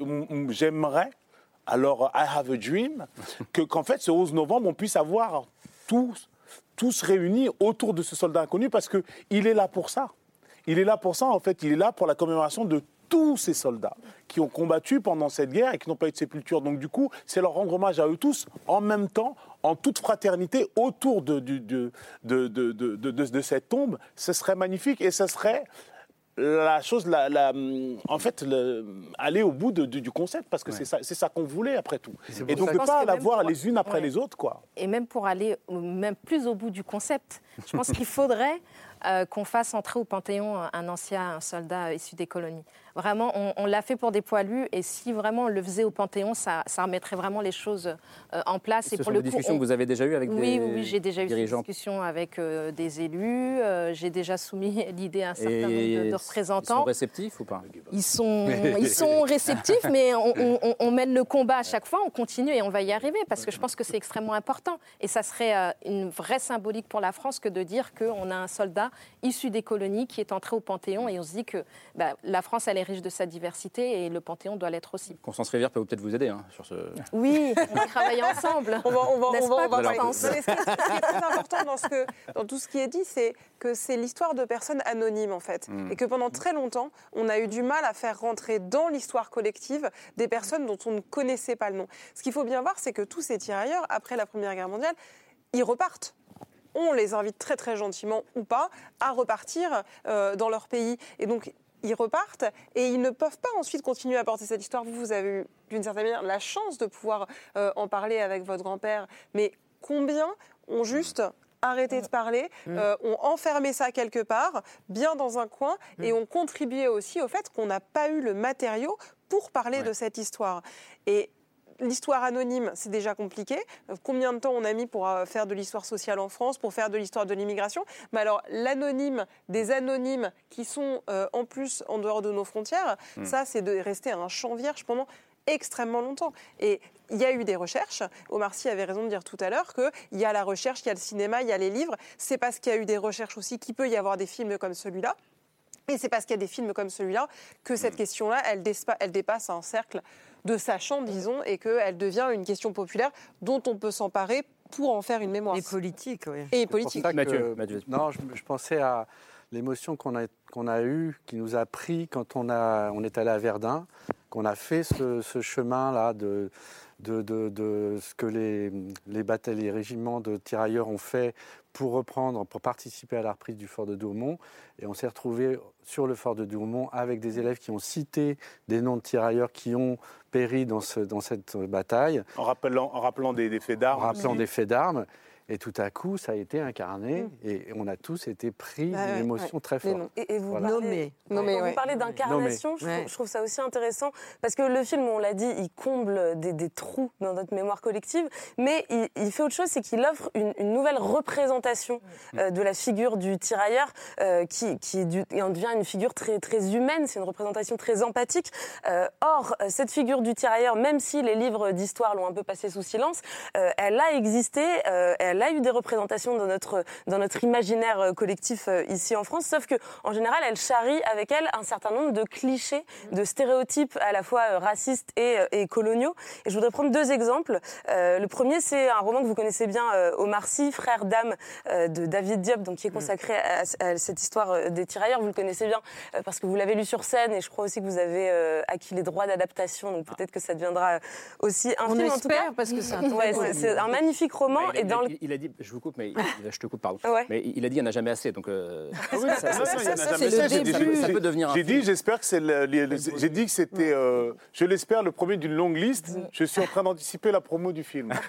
j'aimerais, alors I have a dream, que qu'en fait ce 11 novembre, on puisse avoir tous, tous réunis autour de ce soldat inconnu parce qu'il est là pour ça. Il est là pour ça, en fait, il est là pour la commémoration de tous ces soldats qui ont combattu pendant cette guerre et qui n'ont pas eu de sépulture. Donc du coup, c'est leur rendre hommage à eux tous en même temps, en toute fraternité, autour de, du- de, de, de, de, de- de- de cette tombe. Ce serait magnifique et ce serait la chose, la, la- en fait, le- aller au bout de- du du concept, parce que c'est ça, qu'on voulait après tout. Et donc que- pas la voir pour- les unes après Ouais. les autres, quoi. et même pour aller même plus au bout du concept, je pense qu'il faudrait euh, qu'on fasse entrer au Panthéon un- un ancien un soldat issu des colonies. Vraiment, on, on l'a fait pour des poilus, et si vraiment on le faisait au Panthéon, ça, ça remettrait vraiment les choses euh, en place. Ce et sont pour des le coup, discussions on- que vous avez déjà eues avec oui, des oui, oui, j'ai déjà eu cette dirigeants discussion avec euh, des élus. euh, j'ai déjà soumis l'idée à un certain nombre de, de Et ils sont représentants. réceptifs ou pas? Ils sont, ils sont réceptifs, mais on, on- on- on mène le combat à chaque fois, on continue et on va y arriver parce que je pense que c'est extrêmement important. Et ça serait euh, une vraie symbolique pour la France que de dire qu'on a un soldat issu des colonies qui est entré au Panthéon et on se dit que bah, la France, elle est riche de sa diversité et le Panthéon doit l'être aussi. Constance Rivière peut peut-être vous aider hein, sur ce. Oui, on va travailler ensemble. On va, on va, on va, pas, on va parler. Constance Non, mais ce qui est- ce qui est très important dans, ce que, dans tout ce qui est dit, c'est que c'est l'histoire de personnes anonymes, en fait. Mm. Et que pendant très longtemps, on a eu du mal à faire rentrer dans l'histoire collective des personnes dont on ne connaissait pas le nom. Ce qu'il faut bien voir, c'est que tous ces tirailleurs, après la Première Guerre mondiale, ils repartent. On les invite très très gentiment ou pas à repartir euh, dans leur pays. Et donc, ils repartent et ils ne peuvent pas ensuite continuer à porter cette histoire. Vous, vous avez eu d'une certaine manière la chance de pouvoir euh, en parler avec votre grand-père. Mais combien ont juste arrêté de parler, euh, ont enfermé ça quelque part, bien dans un coin, et ont contribué aussi au fait qu'on n'a pas eu le matériau pour parler de cette histoire. Et L'histoire anonyme, c'est déjà compliqué. Euh, Combien de temps on a mis pour euh, faire de l'histoire sociale en France, pour faire de l'histoire de l'immigration? Mais alors, l'anonyme des anonymes qui sont euh, en plus en dehors de nos frontières, ça, c'est de rester un champ vierge pendant extrêmement longtemps. Et il y a eu des recherches. Omar Sy avait raison de dire tout à l'heure qu'il y a la recherche, il y a le cinéma, il y a les livres. C'est parce qu'il y a eu des recherches aussi qu'il peut y avoir des films comme celui-là. Et c'est parce qu'il y a des films comme celui-là que cette question-là, elle, despa- elle dépasse un cercle de sachants, disons, et qu'elle devient une question populaire dont on peut s'emparer pour en faire une mémoire. Et politique, oui. Et politique. ça que- Mathieu, Mathieu. Non, je, je pensais à l'émotion qu'on a, qu'on a eue, qui nous a pris quand on, a, on est allé à Verdun, qu'on a fait ce, ce chemin-là de, de, de- de ce que les, les batailles, les régiments de tirailleurs ont fait pour reprendre, pour participer à la reprise du fort de Douaumont. Et on s'est retrouvé sur le fort de Douaumont avec des élèves qui ont cité des noms de tirailleurs qui ont péri dans, ce, dans cette bataille En rappelant, en rappelant des, des faits en d'armes. rappelant aussi. des faits d'armes. Et tout à coup, ça a été incarné Mm. et on a tous été pris Bah d'une ouais, émotion ouais. très forte. Et, et vous Voilà. quand ouais. vous parlez d'incarnation, je, Ouais. trouve- je trouve ça aussi intéressant parce que le film, on l'a dit, il comble des, des trous dans notre mémoire collective, mais il, il fait autre chose, c'est qu'il offre une, une nouvelle représentation euh, de la figure du tirailleur euh, qui, du- en devient une figure très, très humaine, c'est une représentation très empathique. Euh, or, cette figure du tirailleur, même si les livres d'histoire l'ont un peu passé sous silence, euh, elle a existé, euh, elle a eu des représentations dans notre, dans notre imaginaire euh, collectif euh, ici en France, sauf que en général, elle charrie avec elle un certain nombre de clichés, de stéréotypes à la fois euh, racistes et, et coloniaux. Et je voudrais prendre deux exemples. Euh, le premier, c'est un roman que vous connaissez bien, Omar Sy, Frère d'âme de David Diop, donc qui est consacré à, à cette histoire des tirailleurs. Vous le connaissez bien parce que vous l'avez lu sur scène et je crois aussi que vous avez acquis les droits d'adaptation, donc peut-être que ça deviendra aussi un On film. en tout cas, espère, parce que c'est un Ouais, magnifique roman Bah, il, a, et dans il le a- il a dit, je vous coupe, mais il- je te coupe, pardon. Ouais. Mais il a dit, il n'y en a jamais assez. Donc, euh, oui, ça, c'est le dit- peut devenir un J'ai film. dit, j'espère que c'est. J'ai dit que c'était, euh, je l'espère, le premier d'une longue liste. Je suis en train d'anticiper la promo du film.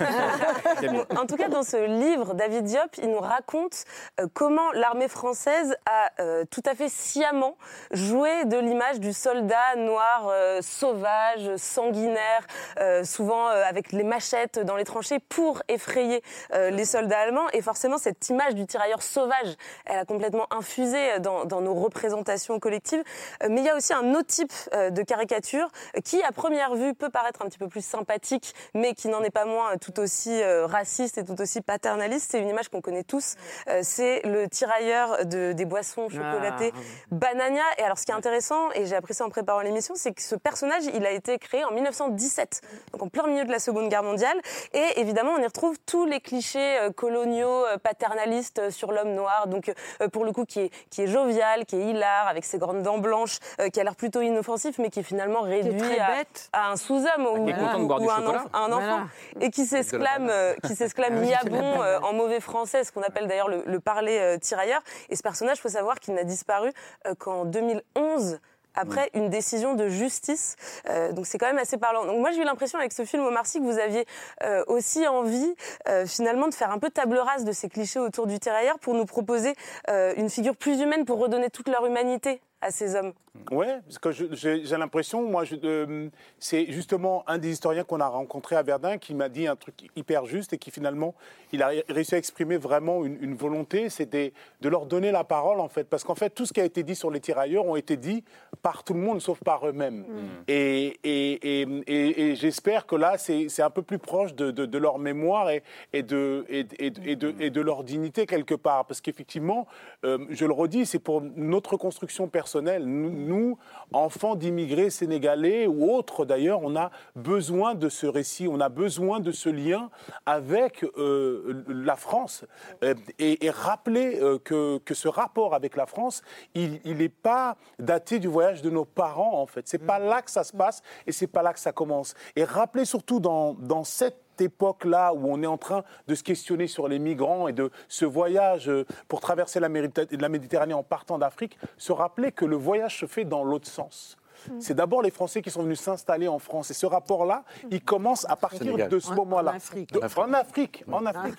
En tout cas, dans ce livre, David Diop, il nous raconte euh, comment l'armée française a euh, tout à fait sciemment joué de l'image du soldat noir euh, sauvage, sanguinaire, euh, souvent euh, avec les machettes dans les tranchées pour effrayer euh, les soldats allemands. Et forcément, cette image du tirailleur sauvage, elle a complètement infusé dans, dans nos représentations collectives. Euh, mais il y a aussi un autre type euh, de caricature euh, qui, à première vue, peut paraître un petit peu plus sympathique, mais qui n'en est pas moins euh, tout aussi euh, raciste et tout aussi paternaliste. C'est une image qu'on connaît tous. Euh, c'est le tirailleur de, des boissons chocolatées Banania. Et alors, ce qui est intéressant, et j'ai appris ça en préparant l'émission, c'est que ce personnage, il a été créé en 1917, donc en plein milieu de la Seconde Guerre mondiale. Et évidemment, on y retrouve tous les clichés euh, coloniaux, euh, paternalistes euh, sur l'homme noir. Donc, euh, pour le coup, qui est, qui est jovial, qui est hilar, avec ses grandes dents blanches, euh, qui a l'air plutôt inoffensif, mais qui est finalement réduit à, à un sous-homme ou, boire ou un, chocolat. enf- un enfant, Voilà. et qui s'exclame, euh, qui s'exclame Niabon euh, en mauvais français, ce qu'on appelle d'ailleurs le, le parler euh, tirailleur. Et ce personnage, il faut savoir qu'il n'a disparu euh, qu'en 2011 après une décision de justice. Euh, donc c'est quand même assez parlant. Donc moi j'ai eu l'impression avec ce film Omar Sy que vous aviez euh, aussi envie euh, finalement de faire un peu table rase de ces clichés autour du tirailleur pour nous proposer une figure plus humaine pour redonner toute leur humanité à ces hommes. Ouais, parce que j'ai l'impression, moi, euh, c'est justement un des historiens qu'on a rencontré à Verdun qui m'a dit un truc hyper juste et qui finalement, il a ré- réussi à exprimer vraiment une, une volonté, c'était de leur donner la parole en fait, parce qu'en fait, tout ce qui a été dit sur les tirailleurs ont été dit par tout le monde sauf par eux-mêmes. Et, et, et, et- et j'espère que là, c'est un peu plus proche de, de- de leur mémoire et, de, leur dignité quelque part, parce qu'effectivement, euh, je le redis, c'est pour notre construction personnelle. Nous, nous, enfants d'immigrés sénégalais ou autres d'ailleurs, on a besoin de ce récit, on a besoin de ce lien avec euh, la France Euh, et, et rappeler euh, que, que ce rapport avec la France, il n'est pas daté du voyage de nos parents en fait. C'est pas là que ça se passe et c'est pas là que ça commence. Et rappeler surtout dans, dans cette époque-là où on est en train de se questionner sur les migrants et de ce voyage euh, pour traverser la Méditerranée en partant d'Afrique, se rappeler que le voyage se fait dans l'autre sens. C'est d'abord les Français qui sont venus s'installer en France. Et ce rapport-là, il commence à partir Sénégal. de ce En- moment-là. en Afrique. De- En Afrique. En Afrique.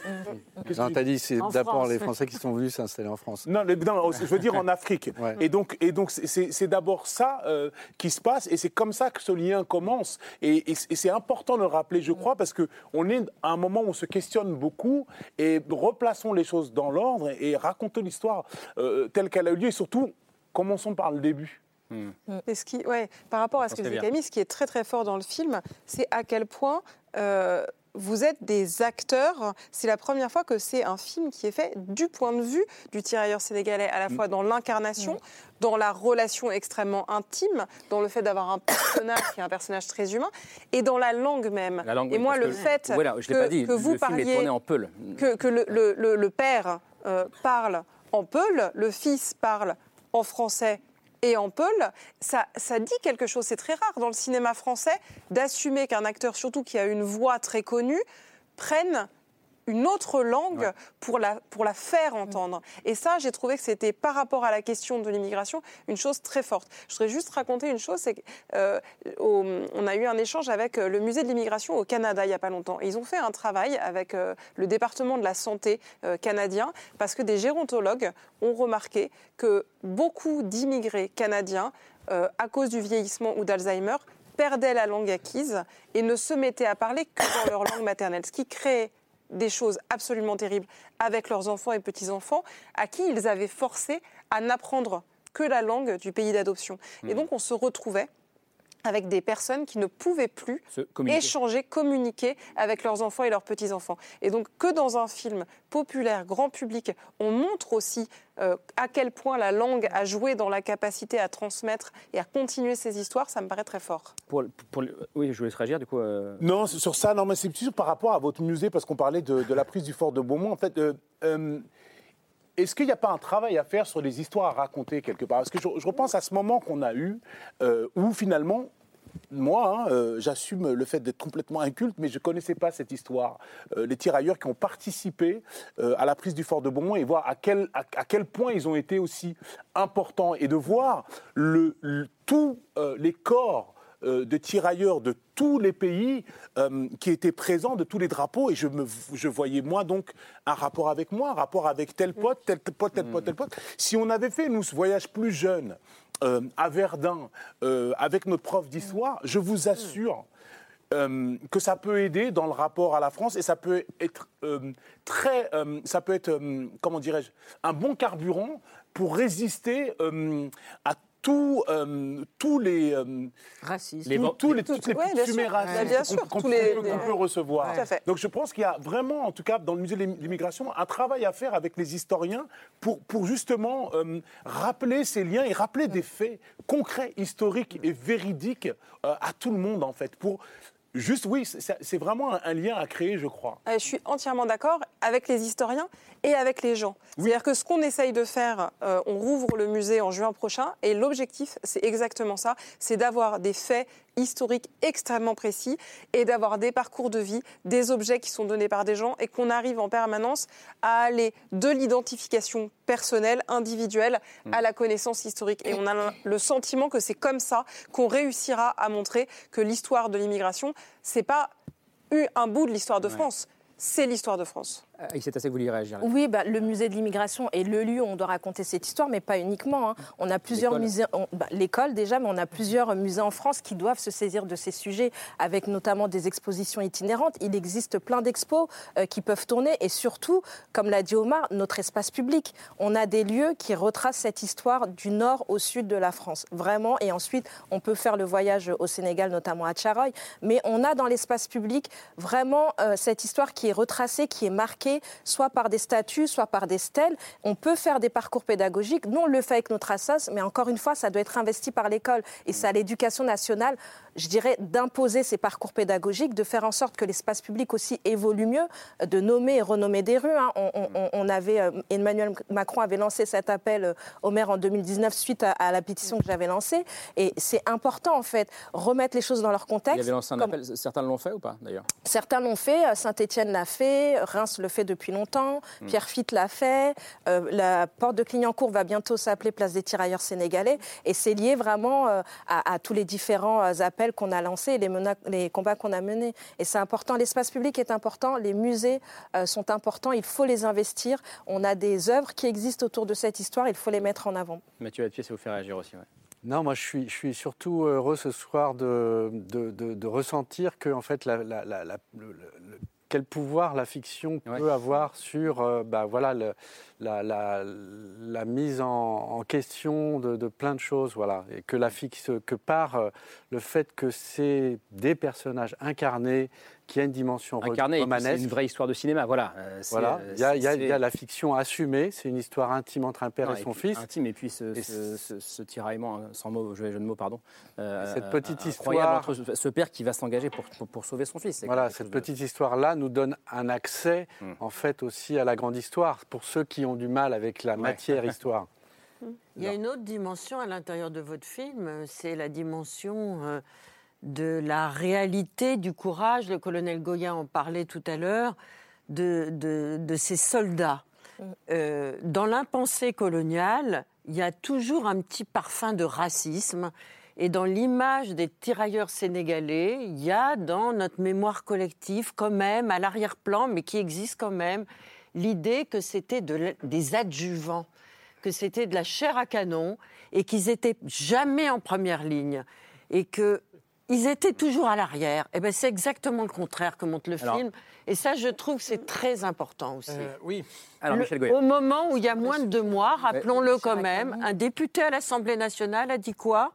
Qu'est-ce que Non, t'as dit c'est En d'abord France. les Français qui sont venus s'installer en France. non, le- non, je veux dire en Afrique. Ouais. Et donc, et donc c'est- d'abord ça euh, qui se passe, et c'est comme ça que ce lien commence. Et, et c'est- et c'est important de le rappeler, je crois, parce que on est à un moment où on se questionne beaucoup, et replaçons les choses dans l'ordre et, et racontons l'histoire euh, telle qu'elle a eu lieu, et surtout commençons par le début. Et ce qui, ouais, par rapport à ce que disait. Camille, ce qui est très très fort dans le film, c'est à quel point euh, vous êtes des acteurs. C'est la première fois que c'est un film qui est fait du point de vue du tirailleur sénégalais, à la Mm. fois dans l'incarnation, dans la relation extrêmement intime, dans le fait d'avoir un personnage qui est un personnage très humain, et dans la langue même. La langue, et moi, le que- fait Voilà, je l'ai que, pas dit. que vous le film est parliez tourné en Peul. que, que le, le- le- le père euh, parle en peul, le fils parle en français et en peul, ça, ça dit quelque chose. C'est très rare dans le cinéma français d'assumer qu'un acteur, surtout qui a une voix très connue, prenne une autre langue pour, la, pour la faire entendre. Et ça, j'ai trouvé que c'était, par rapport à la question de l'immigration, une chose très forte. Je voudrais juste raconter une chose, c'est qu'on a eu un échange avec euh, le musée de l'immigration au Canada il n'y a pas longtemps. Et ils ont fait un travail avec euh, le département de la santé euh, canadien, parce que des gérontologues ont remarqué que beaucoup d'immigrés canadiens, euh, à cause du vieillissement ou d'Alzheimer, perdaient la langue acquise et ne se mettaient à parler que dans leur langue maternelle, ce qui créait des choses absolument terribles avec leurs enfants et petits-enfants, à qui ils avaient forcé à n'apprendre que la langue du pays d'adoption. Et donc on se retrouvait avec des personnes qui ne pouvaient plus communiquer. échanger, communiquer avec leurs enfants et leurs petits-enfants. Et donc que dans un film populaire, grand public, on montre aussi euh, à quel point la langue a joué dans la capacité à transmettre et à continuer ces histoires, ça me paraît très fort. Pour, pour le- oui, je voulais réagir du coup. euh, Non, sur ça, non, mais c'est plus par rapport à votre musée, parce qu'on parlait de, de la prise du fort de Beaumont. En fait, euh, euh, est-ce qu'il n'y a pas un travail à faire sur les histoires à raconter quelque part? Parce que je, repense à ce moment qu'on a eu, euh, où finalement, moi, hein, euh, j'assume le fait d'être complètement inculte, mais je ne connaissais pas cette histoire. Euh, les tirailleurs qui ont participé à la prise du fort de Beaumont et voir à quel, à, à quel point ils ont été aussi importants et de voir le, tous les corps euh, de tirailleurs de tous les pays euh, qui étaient présents, de tous les drapeaux, et je, je voyais moi donc un rapport avec moi, un rapport avec tel pote, tel pote, tel pote, tel pote. Si on avait fait, nous, ce voyage plus jeune euh, à Verdun avec notre prof d'histoire, je vous assure que ça peut aider dans le rapport à la France et ça peut être très, ça peut être, comment dirais-je, un bon carburant pour résister à tout, euh, tous les, euh, Racisme. Les tous- vent- tous les, Tout- toutes les ouais, bien sûr. bien qu'on- sûr, qu'on tous peut- les- qu'on les- peut recevoir. Tout à fait. Donc je pense qu'il y a vraiment, en tout cas dans le musée de l'immigration, un travail à faire avec les historiens pour, pour justement euh, rappeler ces liens et rappeler des faits concrets, historiques et véridiques euh, à tout le monde en fait. Pour juste, oui, c'est vraiment un, un lien à créer, je crois. Euh, Je suis entièrement d'accord avec les historiens et avec les gens. C'est-à-dire que ce qu'on essaye de faire, euh, on rouvre le musée en juin prochain et l'objectif, c'est exactement ça, c'est d'avoir des faits historiques extrêmement précis et d'avoir des parcours de vie, des objets qui sont donnés par des gens et qu'on arrive en permanence à aller de l'identification personnelle, individuelle, à la connaissance historique. Et on a le sentiment que c'est comme ça qu'on réussira à montrer que l'histoire de l'immigration, c'est pas eu un bout de l'histoire de France, c'est l'histoire de France. C'est assez que vous vouliez réagir. là. Oui, bah, le musée de l'immigration est le lieu où on doit raconter cette histoire, mais pas uniquement. hein. On a plusieurs musées, bah, l'école déjà, mais on a plusieurs musées en France qui doivent se saisir de ces sujets, avec notamment des expositions itinérantes. Il existe plein d'expos euh, qui peuvent tourner, et surtout, comme l'a dit Omar, notre espace public. On a des lieux qui retracent cette histoire du nord au sud de la France, vraiment. Et ensuite, on peut faire le voyage au Sénégal, notamment à Tcharoy. Mais on a dans l'espace public vraiment euh, cette histoire qui est retracée, qui est marquée, soit par des statues, soit par des stèles. On peut faire des parcours pédagogiques. Nous, on le fait avec notre assas, mais encore une fois, ça doit être investi par l'école. Et c'est à l'éducation nationale, je dirais, d'imposer ces parcours pédagogiques, de faire en sorte que l'espace public aussi évolue mieux, de nommer et renommer des rues. hein. On, on- on avait, euh, Emmanuel Macron avait lancé cet appel euh, au maire en 2019 suite à, à la pétition que j'avais lancée. Et c'est important, en fait, remettre les choses dans leur contexte. Il avait lancé un Comme- appel. Certains l'ont fait ou pas d'ailleurs? Certains l'ont fait, euh, Saint-Étienne l'a fait, Reims le fait depuis longtemps, Mm. Pierre Fitte l'a fait, euh, la porte de Clignancourt va bientôt s'appeler Place des tirailleurs sénégalais, et c'est lié vraiment euh, à, à tous les différents euh, appels qu'on a lancés, et les, les combats qu'on a menés. Et c'est important, l'espace public est important, les musées euh, sont importants, il faut les investir. On a des œuvres qui existent autour de cette histoire, il faut les mettre en avant. Mathieu Atpied, ça vous fait réagir aussi. ouais. Non, moi je suis, je suis surtout heureux ce soir de, de, de- de ressentir que en fait, la, quel pouvoir la fiction peut avoir sur euh, bah, voilà, le- la, la- la mise en, en question de, de plein de choses. Voilà. Et que, la fixe, que par euh, le fait que c'est des personnages incarnés qui a une dimension re- Incarné, et puis c'est romanesque. une vraie histoire de cinéma, voilà. euh, Voilà, euh, il y, a, il y a- c'est- il y a la fiction assumée, c'est une histoire intime entre un père Non, et son puis fils. Intime, et puis ce, Et ce- ce- ce tiraillement, hein, sans mots, jeu, jeu de mots, pardon. euh, Cette petite incroyable histoire- entre ce- père qui va s'engager pour, pour, pour sauver son fils. Voilà, cette de- petite histoire-là nous donne un accès, Hmm. en fait, aussi à la grande histoire, pour ceux qui ont du mal avec la matière histoire. Il y a une autre dimension à l'intérieur de votre film, euh, c'est la dimension euh, de la réalité, du courage. Le colonel Goya en parlait tout à l'heure, de, de- de ces soldats. Euh, dans l'impensée coloniale, il y a toujours un petit parfum de racisme. Et dans l'image des tirailleurs sénégalais, il y a dans notre mémoire collective, quand même, à l'arrière-plan, mais qui existe quand même, l'idée que c'était de des adjuvants, que c'était de la chair à canon et qu'ils étaient jamais en première ligne et que ils étaient toujours à l'arrière. Et ben c'est exactement le contraire que montre le Alors- film. Et ça, je trouve, que c'est très important aussi. oui. Alors, Le- Michel Goya. au moment où il y a moins de deux mois, rappelons-le quand même, un député à l'Assemblée nationale a dit quoi?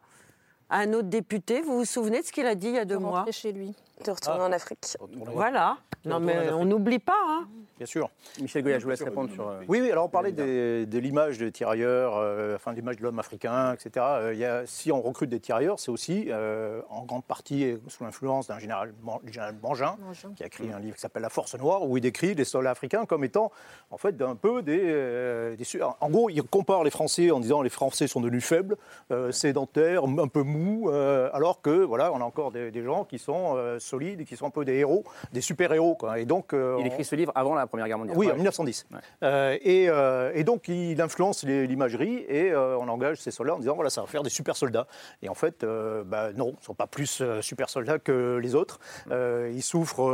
À un autre député Vous vous souvenez de ce qu'il a dit il y a deux de mois? chez lui. De retourner en Afrique. Voilà. Non, mais on n'oublie pas. Hein. Bien sûr. Michel Goya, je vous laisse répondre sur. euh, Oui, oui, alors on parlait des- de l'image des tirailleurs, euh, enfin de l'image de l'homme africain, etc. Euh, il y a- si on recrute des tirailleurs, c'est aussi euh, en grande partie sous l'influence d'un général, général Mangin, Mangin. qui a écrit un livre qui s'appelle La Force Noire, où il décrit les soldats africains comme étant en fait un peu des, euh, des En gros, il compare les Français en disant les Français sont devenus faibles, euh, sédentaires, un peu mous, euh, alors que voilà, on a encore des, des gens qui sont euh, solides, et qui sont un peu des héros, des super-héros. Et donc, euh, Il écrit ce livre avant la Première Guerre mondiale. oui, Ouais. en 1910. Ouais. Euh, et, euh, et donc, il influence l'imagerie et on engage ces soldats en disant voilà, ça va faire des super soldats. Et en fait, bah, non, ils ne sont pas plus euh, super soldats que les autres. Euh, ils souffrent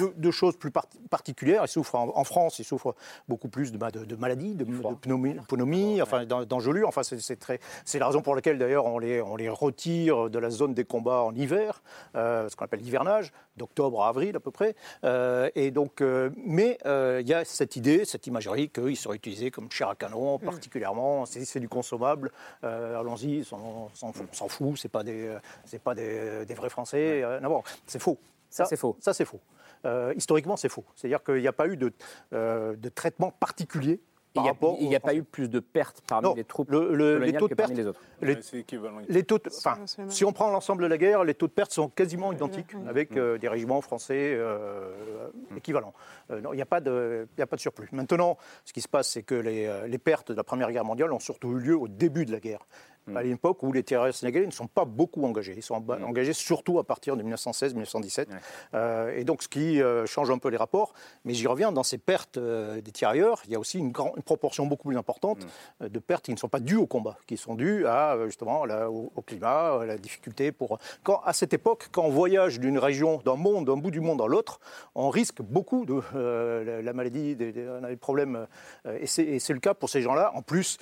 de, de choses plus par- particulières. Ils souffrent en, en France, ils souffrent beaucoup plus de, bah, de, de maladies, de, pneumonie, pneumonie, enfin, d'en- d'engelures. Enfin, c'est c'est très- c'est la raison pour laquelle, d'ailleurs, on les, on les retire de la zone des combats en hiver, euh, ce qu'on appelle d'octobre à avril à peu près. Euh, et donc, euh, mais euh, il y a cette idée, cette imagerie qu'ils seraient utilisés comme chair à canon, particulièrement. C'est c'est du consommable. Allons-y, on s'en fout. C'est pas des, c'est pas des, des vrais Français. Non, bon, c'est faux. Ça, c'est faux. Ça, c'est faux. Historiquement, c'est faux. C'est-à-dire qu'il n'y a pas eu de, de traitement particulier Il n'y a, pas eu plus de pertes parmi Non, les troupes le- le- les coloniales taux de que parmi perte- les autres. les- les taux, enfin, si on prend l'ensemble de la guerre, les taux de perte sont quasiment identiques avec euh, des régiments français euh, équivalents. Euh, non, il n'y a, pas de- il y a pas de surplus. Maintenant, ce qui se passe, c'est que les, les pertes de la Première Guerre mondiale ont surtout eu lieu au début de la guerre. À l'époque où les terroristes sénégalais ne sont pas beaucoup engagés. Ils sont emba- engagés surtout à partir de 1916-1917. Euh, et donc, ce qui euh, change un peu les rapports. Mais j'y reviens, dans ces pertes euh, des tirailleurs, il y a aussi une, proportion beaucoup plus importante euh, de pertes qui ne sont pas dues au combat, qui sont dues à, justement la- au, au climat, à la difficulté pour. Quand, à cette époque, quand on voyage d'une région, d'un monde, d'un bout du monde à l'autre, on risque beaucoup de la, la maladie, des, des- on a des problèmes. et c'est le cas pour ces gens-là. En plus,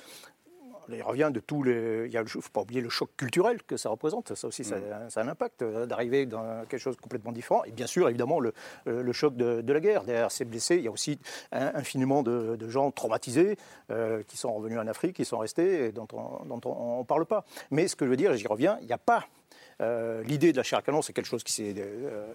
il revient de tous les. Il ne faut pas oublier le choc culturel que ça représente. Ça aussi, ça, ça a un impact euh, d'arriver dans quelque chose de complètement différent. Et bien sûr, évidemment, le, euh, le choc de, de la guerre. Derrière ces blessés, il y a aussi infiniment de, de gens traumatisés euh, qui sont revenus en Afrique, qui sont restés et dont on ne parle pas. Mais ce que je veux dire, j'y reviens, il n'y a pas. euh, L'idée de la chair à canon, c'est quelque chose qui s'est euh,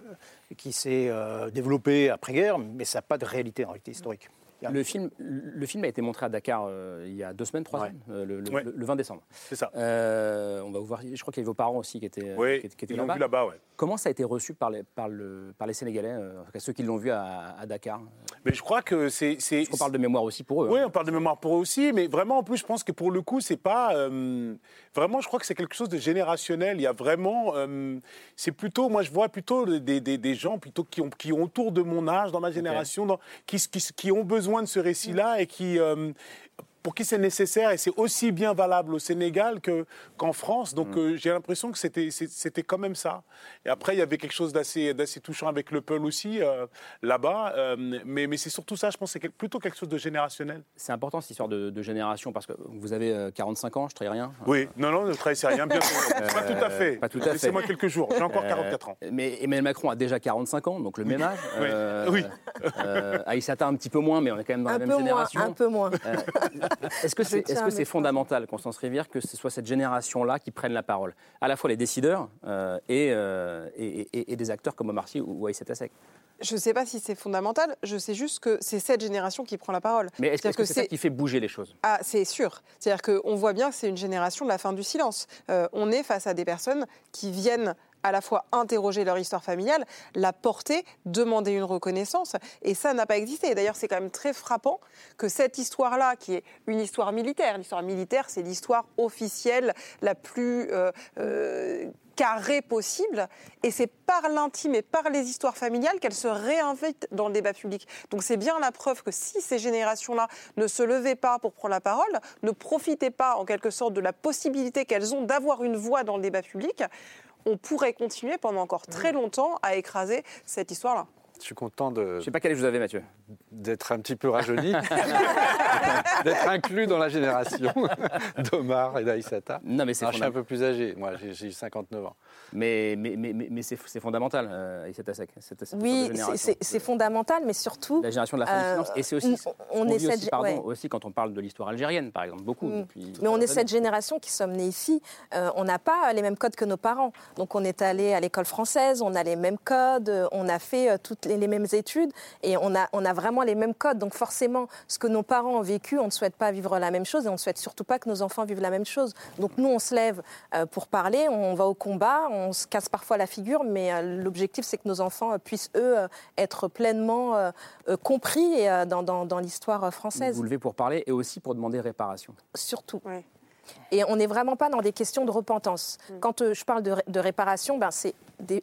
qui s'est, euh, développé après-guerre, mais ça n'a pas de réalité en réalité historique. Le film, le film a été montré à Dakar euh, il y a deux semaines, trois Ouais. semaines, euh, le, le- Ouais. le- le 20 décembre. C'est ça. Euh, on va vous voir. Je crois qu'il y avait vos parents aussi qui étaient, Oui, qui, qui étaient ils là-bas. vu là-bas, ouais. Comment ça a été reçu par les, par le, par les Sénégalais, ceux qui l'ont vu à, à Dakar? Mais je crois que c'est. c'est- On parle de mémoire aussi pour eux. Oui, hein. on parle de mémoire pour eux aussi, mais vraiment, en plus, je pense que pour le coup, c'est pas. vraiment, je crois que c'est quelque chose de générationnel. Il y a vraiment. c'est plutôt. Moi, je vois plutôt des, des- des gens plutôt qui ont, qui ont autour de mon âge, dans ma génération, dans- qui, qui, qui ont besoin de ce récit-là et qui. Pour qui c'est nécessaire et c'est aussi bien valable au Sénégal que, qu'en France. Donc euh, j'ai l'impression que c'était, c'était quand même ça. Et après, il y avait quelque chose d'assez, d'assez touchant avec le Peul aussi, euh, là-bas. Euh, mais, mais c'est surtout ça, je pense, c'est plutôt quelque chose de générationnel. C'est important cette histoire de, de génération parce que vous avez euh, 45 ans, je ne rien. Oui, non, non, ne trahissez rien, bien sûr. pas tout à fait. Pas tout à fait. Laissez-moi quelques jours, j'ai encore Euh, 44 ans. Mais Emmanuel Macron a déjà 45 ans, donc le même âge. Oui. Euh, Oui. euh, Aïssata un petit peu moins, mais on est quand même dans Un la peu même moins, génération. un peu moins. Euh, Est-ce que Je c'est fondamental, Constance Rivière, que ce soit cette génération-là qui prenne la parole? À la fois les décideurs euh, et, euh, et, et- et des acteurs comme Omar Sy ou, Aïssata Seck. Je ne sais pas si c'est fondamental, je sais juste que c'est cette génération qui prend la parole. Mais est-ce que C'est-à-dire est-ce que c'est ça qui fait bouger les choses? Ah, c'est sûr. C'est-à-dire qu'on voit bien que c'est une génération de la fin du silence. Euh, on est face à des personnes qui viennent à la fois interroger leur histoire familiale, la porter, demander une reconnaissance. Et ça n'a pas existé. Et D'ailleurs, c'est quand même très frappant que cette histoire-là, qui est une histoire militaire, l'histoire militaire, c'est l'histoire officielle la plus euh, euh, carrée possible. Et c'est par l'intime et par les histoires familiales qu'elle se réinvite dans le débat public. Donc c'est bien la preuve que si ces générations-là ne se levaient pas pour prendre la parole, ne profitaient pas en quelque sorte de la possibilité qu'elles ont d'avoir une voix dans le débat public, on pourrait continuer pendant encore très longtemps à écraser cette histoire-là. Je suis content de. Je ne sais pas quel âge vous avez, Mathieu. D'être un petit peu rajeuni, d'être inclus dans la génération d'Omar et d'Aïssata. Non, mais c'est Je suis un peu plus âgé, moi j'ai j'ai 59 ans. Mais, mais, mais, mais, mais c'est fondamental, euh, histoire de Oui, c'est- fondamental, mais surtout. La génération de la fin du euh, silence. Et c'est aussi. on- on est cette aussi, pardon, ouais. aussi quand on parle de l'histoire algérienne, par exemple, beaucoup. Mm. depuis Mais on est cette génération qui sommes nés ici. Euh, on n'a pas les mêmes codes que nos parents. Donc on est allé à l'école française, on a les mêmes codes, on a fait euh, toutes les, les mêmes études et on a, on a vraiment les mêmes codes. Donc forcément, ce que nos parents ont vécu, on ne souhaite pas vivre la même chose et on ne souhaite surtout pas que nos enfants vivent la même chose. Donc nous, on se lève euh, pour parler, on va au combat, on se casse parfois la figure, mais euh, l'objectif, c'est que nos enfants euh, puissent, eux, euh, être pleinement euh, euh, compris euh, dans, dans- dans l'histoire Vous française. vous levez pour parler et aussi pour demander réparation. Surtout. Ouais. Et on n'est vraiment pas dans des questions de repentance. Mm. Quand euh, je parle de, ré- de réparation, ben, c'est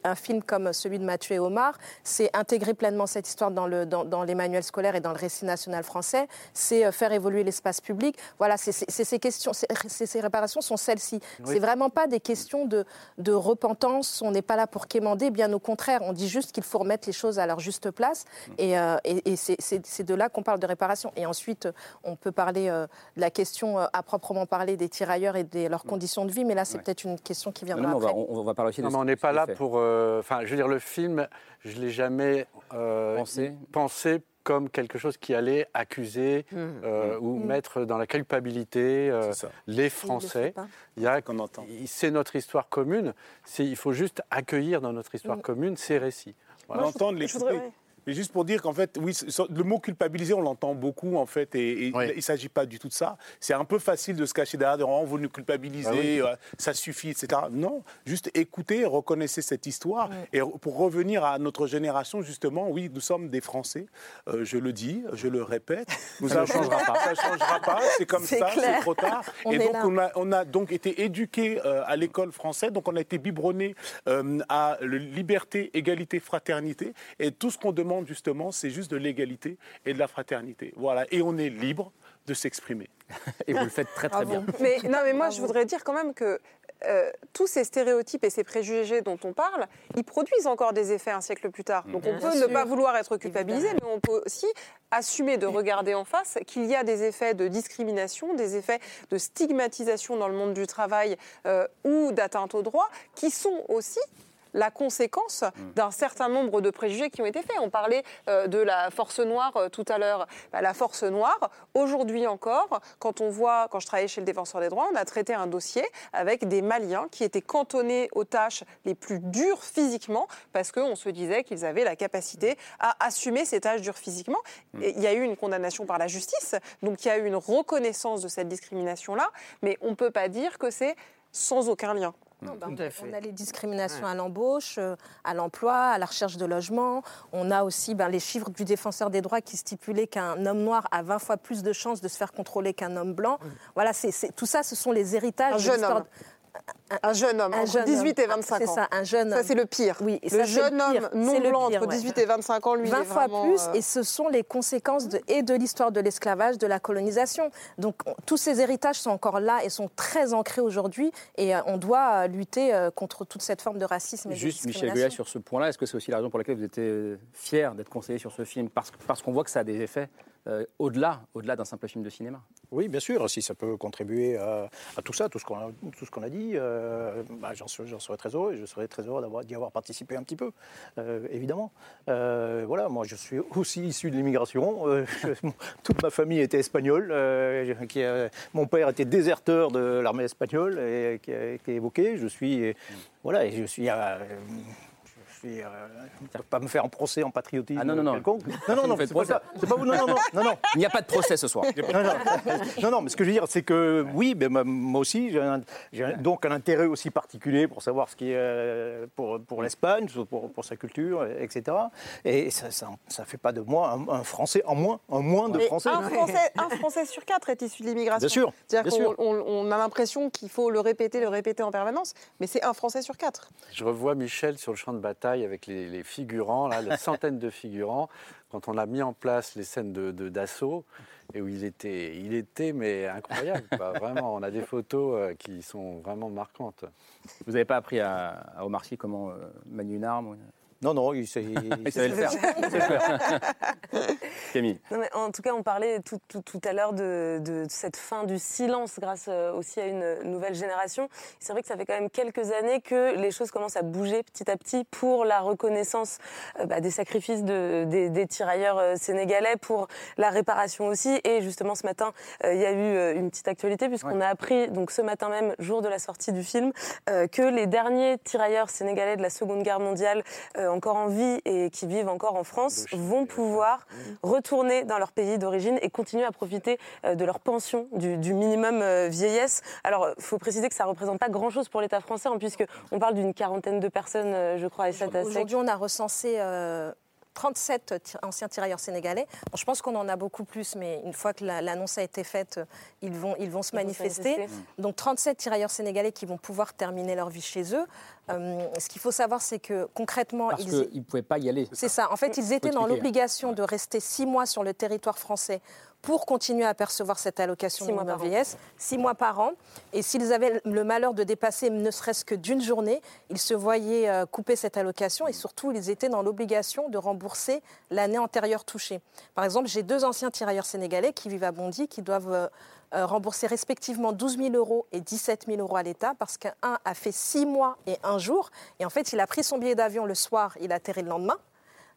un film comme celui de Mathieu et Omar, c'est intégrer pleinement cette histoire dans, le, dans, dans les manuels scolaires et dans le récit national français, c'est euh, faire évoluer l'espace public. Voilà, c'est ces questions, ces réparations sont celles-ci. C'est vraiment pas des questions de, de repentance, on n'est pas là pour quémander, bien au contraire, on dit juste qu'il faut remettre les choses à leur juste place. Et, euh, et- et c'est- de là qu'on parle de réparation. Et ensuite, euh, on peut parler euh, de la question euh, à proprement parler des tirailleurs et de leurs conditions de vie, mais là, c'est Ouais. peut-être une question qui Non, viendra non, on, va, après. on, on va parler aussi de Non, ce mais on n'est pas là fait. pour. euh, Enfin, je veux dire, le film, je l'ai jamais euh, Pensé. pensé comme quelque chose qui allait accuser euh, ou mettre dans la culpabilité euh, les le Français. Il y a qu'on entend. C'est notre histoire commune. Il faut juste accueillir dans notre histoire Mm. commune ces récits. Voilà. L'entendre, je l'écouter. ouais. Mais juste pour dire qu'en fait, oui, le mot culpabiliser, on l'entend beaucoup en fait, et, et Oui. il ne s'agit pas du tout de ça. C'est un peu facile de se cacher derrière, de oh, vous nous culpabilisez, Ah oui. euh, ça suffit, etc. Non, juste écoutez, reconnaissez cette histoire. Et pour revenir à notre génération, justement, oui, nous sommes des Français, euh, je le dis, je le répète. Nous Ça ne changera pas. Ça ne changera pas, c'est comme ça, c'est trop tard. On et donc, on a, on a donc été éduqués euh, à l'école française, donc on a été biberonnés euh, à le- liberté, égalité, fraternité. Et tout ce qu'on demande justement, c'est juste de l'égalité et de la fraternité. Voilà. Et on est libre de s'exprimer. Et vous le faites très très bien. Mais non, mais moi, je voudrais dire quand même que euh, tous ces stéréotypes et ces préjugés dont on parle, ils produisent encore des effets un siècle plus tard. Donc on Bien peut ne pas vouloir être culpabilisé, mais on peut aussi assumer de regarder en face qu'il y a des effets de discrimination, des effets de stigmatisation dans le monde du travail euh, ou d'atteinte aux droits qui sont aussi la conséquence d'un certain nombre de préjugés qui ont été faits. On parlait euh, de la force noire euh, tout à l'heure. Bah, la force noire, aujourd'hui encore, quand on voit, quand je travaillais chez le défenseur des droits, on a traité un dossier avec des Maliens qui étaient cantonnés aux tâches les plus dures physiquement parce qu'on se disait qu'ils avaient la capacité à assumer ces tâches dures physiquement. Et il y a eu une condamnation par la justice, donc il y a eu une reconnaissance de cette discrimination-là, mais on ne peut pas dire que c'est sans aucun lien. Non, ben, Tout à fait. On a les discriminations à l'embauche, euh, à l'emploi, à la recherche de logement. On a aussi ben, les chiffres du défenseur des droits qui stipulaient qu'un homme noir a 20 fois plus de chances de se faire contrôler qu'un homme blanc. Voilà, c'est tout ça, ce sont les héritages. Un jeune homme. Un jeune homme, Un entre jeune 18 et homme. 25 C'est ans. ça, un jeune Ça, homme. c'est le pire. Oui, et le ça, c'est jeune le pire. homme non C'est blanc pire, entre ouais. 18 et 25 ans, lui, il 20 est fois vraiment, plus, euh, et ce sont les conséquences de- et de l'histoire de l'esclavage, de la colonisation. Donc on- tous ces héritages sont encore là et sont très ancrés aujourd'hui, et euh, on doit euh, lutter euh, contre toute cette forme de racisme et de Juste Michel. Goya sur ce point-là, est-ce que c'est aussi la raison pour laquelle vous étiez euh, fier d'être conseiller sur ce film? Parce, parce qu'on voit que ça a des effets euh, au-delà, au-delà d'un simple film de cinéma. Oui, bien sûr, si ça peut contribuer à, à tout ça, tout ce qu'on a, tout ce qu'on a dit, euh, bah, j'en, serais, très heureux et je serais très heureux d'y avoir participé un petit peu, euh, évidemment. Euh, voilà, moi je suis aussi issu de l'immigration. Euh, toute ma famille était espagnole. euh, mon père était déserteur de l'armée espagnole et qui a été évoqué. Je suis, voilà, et je suis. Euh, suis, euh, je pas me faire un procès en patriotisme Ah non, non, non. quelconque. Non, non, non, c'est pas ça. C'est pas vous. Non, non, non, non, non. Il n'y a pas de procès ce soir. Non, non. non, non, mais ce que je veux dire, c'est que oui, ben, ma- moi aussi, j'ai donc un intérêt aussi particulier pour savoir ce qui est euh, pour, pour l'Espagne, pour, pour sa culture, etc. Et ça ne fait pas de moi un, un Français en moins, un moins de Français. Un Français, un Français sur quatre est issu de l'immigration. Bien sûr, C'est-à-dire bien qu'on on- on a l'impression qu'il faut le répéter, le répéter en permanence, mais c'est un Français sur quatre. Je revois Michel sur le champ de bataille avec les, les figurants, là, les centaines de figurants, quand on a mis en place les scènes de de- d'assaut, et où il était, il était mais incroyable. quoi. Vraiment, on a des photos euh, qui sont vraiment marquantes. Vous n'avez pas appris à, à comment euh, manier une arme Non, non, il, sait- Il savait le faire. Il savait le faire. Camille. Non, mais en tout cas, on parlait tout, tout- tout à l'heure de, de cette fin du silence grâce euh, aussi à une nouvelle génération. C'est vrai que ça fait quand même quelques années que les choses commencent à bouger petit à petit pour la reconnaissance euh, bah, des sacrifices de- des, des tirailleurs euh, sénégalais, pour la réparation aussi. Et justement, ce matin, euh, il y a eu une petite actualité puisqu'on a appris, donc ce matin même, jour de la sortie du film, euh, que les derniers tirailleurs sénégalais de la Seconde Guerre mondiale, euh, encore en vie et qui vivent encore en France, vont pouvoir retourner dans leur pays d'origine et continuer à profiter euh, de leur pension, du, du minimum euh, vieillesse. Alors, il faut préciser que ça ne représente pas grand-chose pour l'État français, hein, puisqu'on parle d'une quarantaine de personnes, euh, je crois, et ça Aujourd'hui, on a recensé euh, 37 ti- anciens tirailleurs sénégalais. Bon, je pense qu'on en a beaucoup plus, mais une fois que la- l'annonce a été faite, ils vont, ils vont se Ils vont se manifester. manifester. Donc 37 tirailleurs sénégalais qui vont pouvoir terminer leur vie chez eux. Euh, ce qu'il faut savoir, c'est que concrètement, Parce ils, qu'ils ne pouvaient pas y aller. c'est ça. En fait, ils étaient dans l'obligation de rester six mois sur le territoire français pour continuer à percevoir cette allocation Six mois minimum par an. vieillesse, six mois par an. Et s'ils avaient le malheur de dépasser ne serait-ce que d'une journée, ils se voyaient euh, couper cette allocation et surtout, ils étaient dans l'obligation de rembourser l'année antérieure touchée. Par exemple, j'ai deux anciens tirailleurs sénégalais qui vivent à Bondy qui doivent euh, rembourser respectivement 12 000 euros et 17 000 euros à l'État parce qu'un a fait six mois et un jour. Et en fait, il a pris son billet d'avion le soir, il a atterri le lendemain.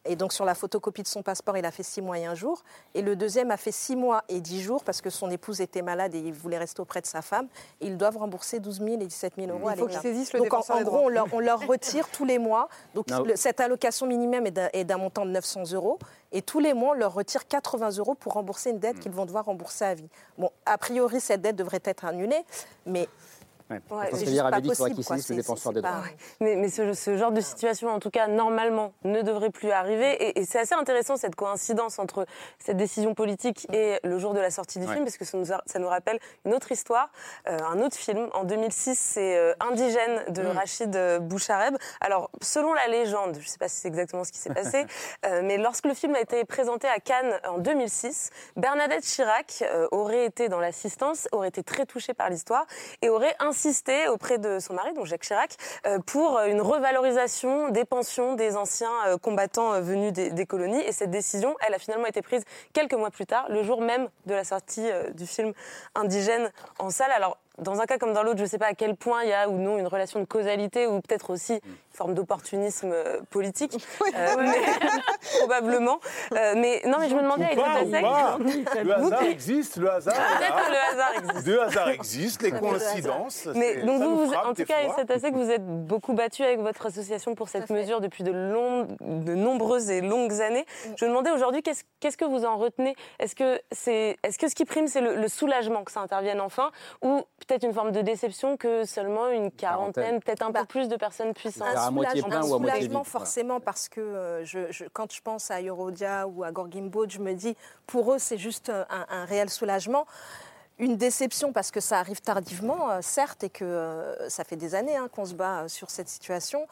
Et donc sur la photocopie de son passeport, il a fait six mois et un jour. Et le deuxième a fait six mois et dix jours parce que son épouse était malade et il voulait rester auprès de sa femme. Et ils doivent rembourser 12 000 et 17 000 euros Il à faut l'État. qu'ils saisissent le Donc en, gros, on leur, on leur retire tous les mois. Donc cette allocation minimum est d'un- est d'un montant de 900 euros. Et tous les mois, on leur retire 80 euros pour rembourser une dette qu'ils vont devoir rembourser à vie. Bon, a priori, cette dette devrait être annulée, mais Ouais. Ouais, c'est juste pas possible. quoi. saisissent le C'est- défenseur c'est des droits. Mais, mais ce, ce genre de situation, en tout cas, normalement, ne devrait plus arriver. Et, et c'est assez intéressant cette coïncidence entre cette décision politique et le jour de la sortie du Ouais. film, parce que ça nous, a- ça nous rappelle une autre histoire, euh, un autre film. En 2006, c'est euh, Indigène de Rachid euh, Bouchareb. Alors, selon la légende, je ne sais pas si c'est exactement ce qui s'est passé, euh, mais lorsque le film a été présenté à Cannes en 2006, Bernadette Chirac euh, aurait été dans l'assistance, aurait été très touchée par l'histoire et aurait insisté auprès de son mari, donc Jacques Chirac, euh, pour une revalorisation des pensions des anciens euh, combattants euh, venus des, colonies. Et cette décision, elle a finalement été prise quelques mois plus tard, le jour même de la sortie du film Indigène en salle. Alors, dans un cas comme dans l'autre, je ne sais pas à quel point il y a ou non une relation de causalité ou peut-être aussi forme d'opportunisme euh, politique, Euh, mais- probablement. Euh, mais non, mais je me demandais avec pas, votre ou essai- pas. Le hasard existe, le hasard. Peut-être le hasard existe. Le hasard existe, les coïncidences. Mais donc vous, nous vous- frappe en tout cas, avec fois. cet essai que vous êtes beaucoup battu avec votre association pour cette mesure depuis de, longues, de nombreuses et longues années. Je me demandais aujourd'hui, qu'est-ce qu'est-ce que vous en retenez? Est-ce que, c'est, est-ce que ce qui prime, c'est le, le soulagement que ça intervienne enfin? Ou peut-être une forme de déception que seulement une quarantaine, Quarantaine. peut-être un Bah, peu plus de personnes Faire à moitié soulagement- plein un ou à moitié soulagement, vide, voilà. forcément, parce que euh, je, je- quand je pense à Eurodia ou à Gorgimbo, je me dis, pour eux, c'est juste un, un réel soulagement. Une déception parce que ça arrive tardivement, euh, certes, et que euh, ça fait des années hein, qu'on se bat euh, sur cette situation,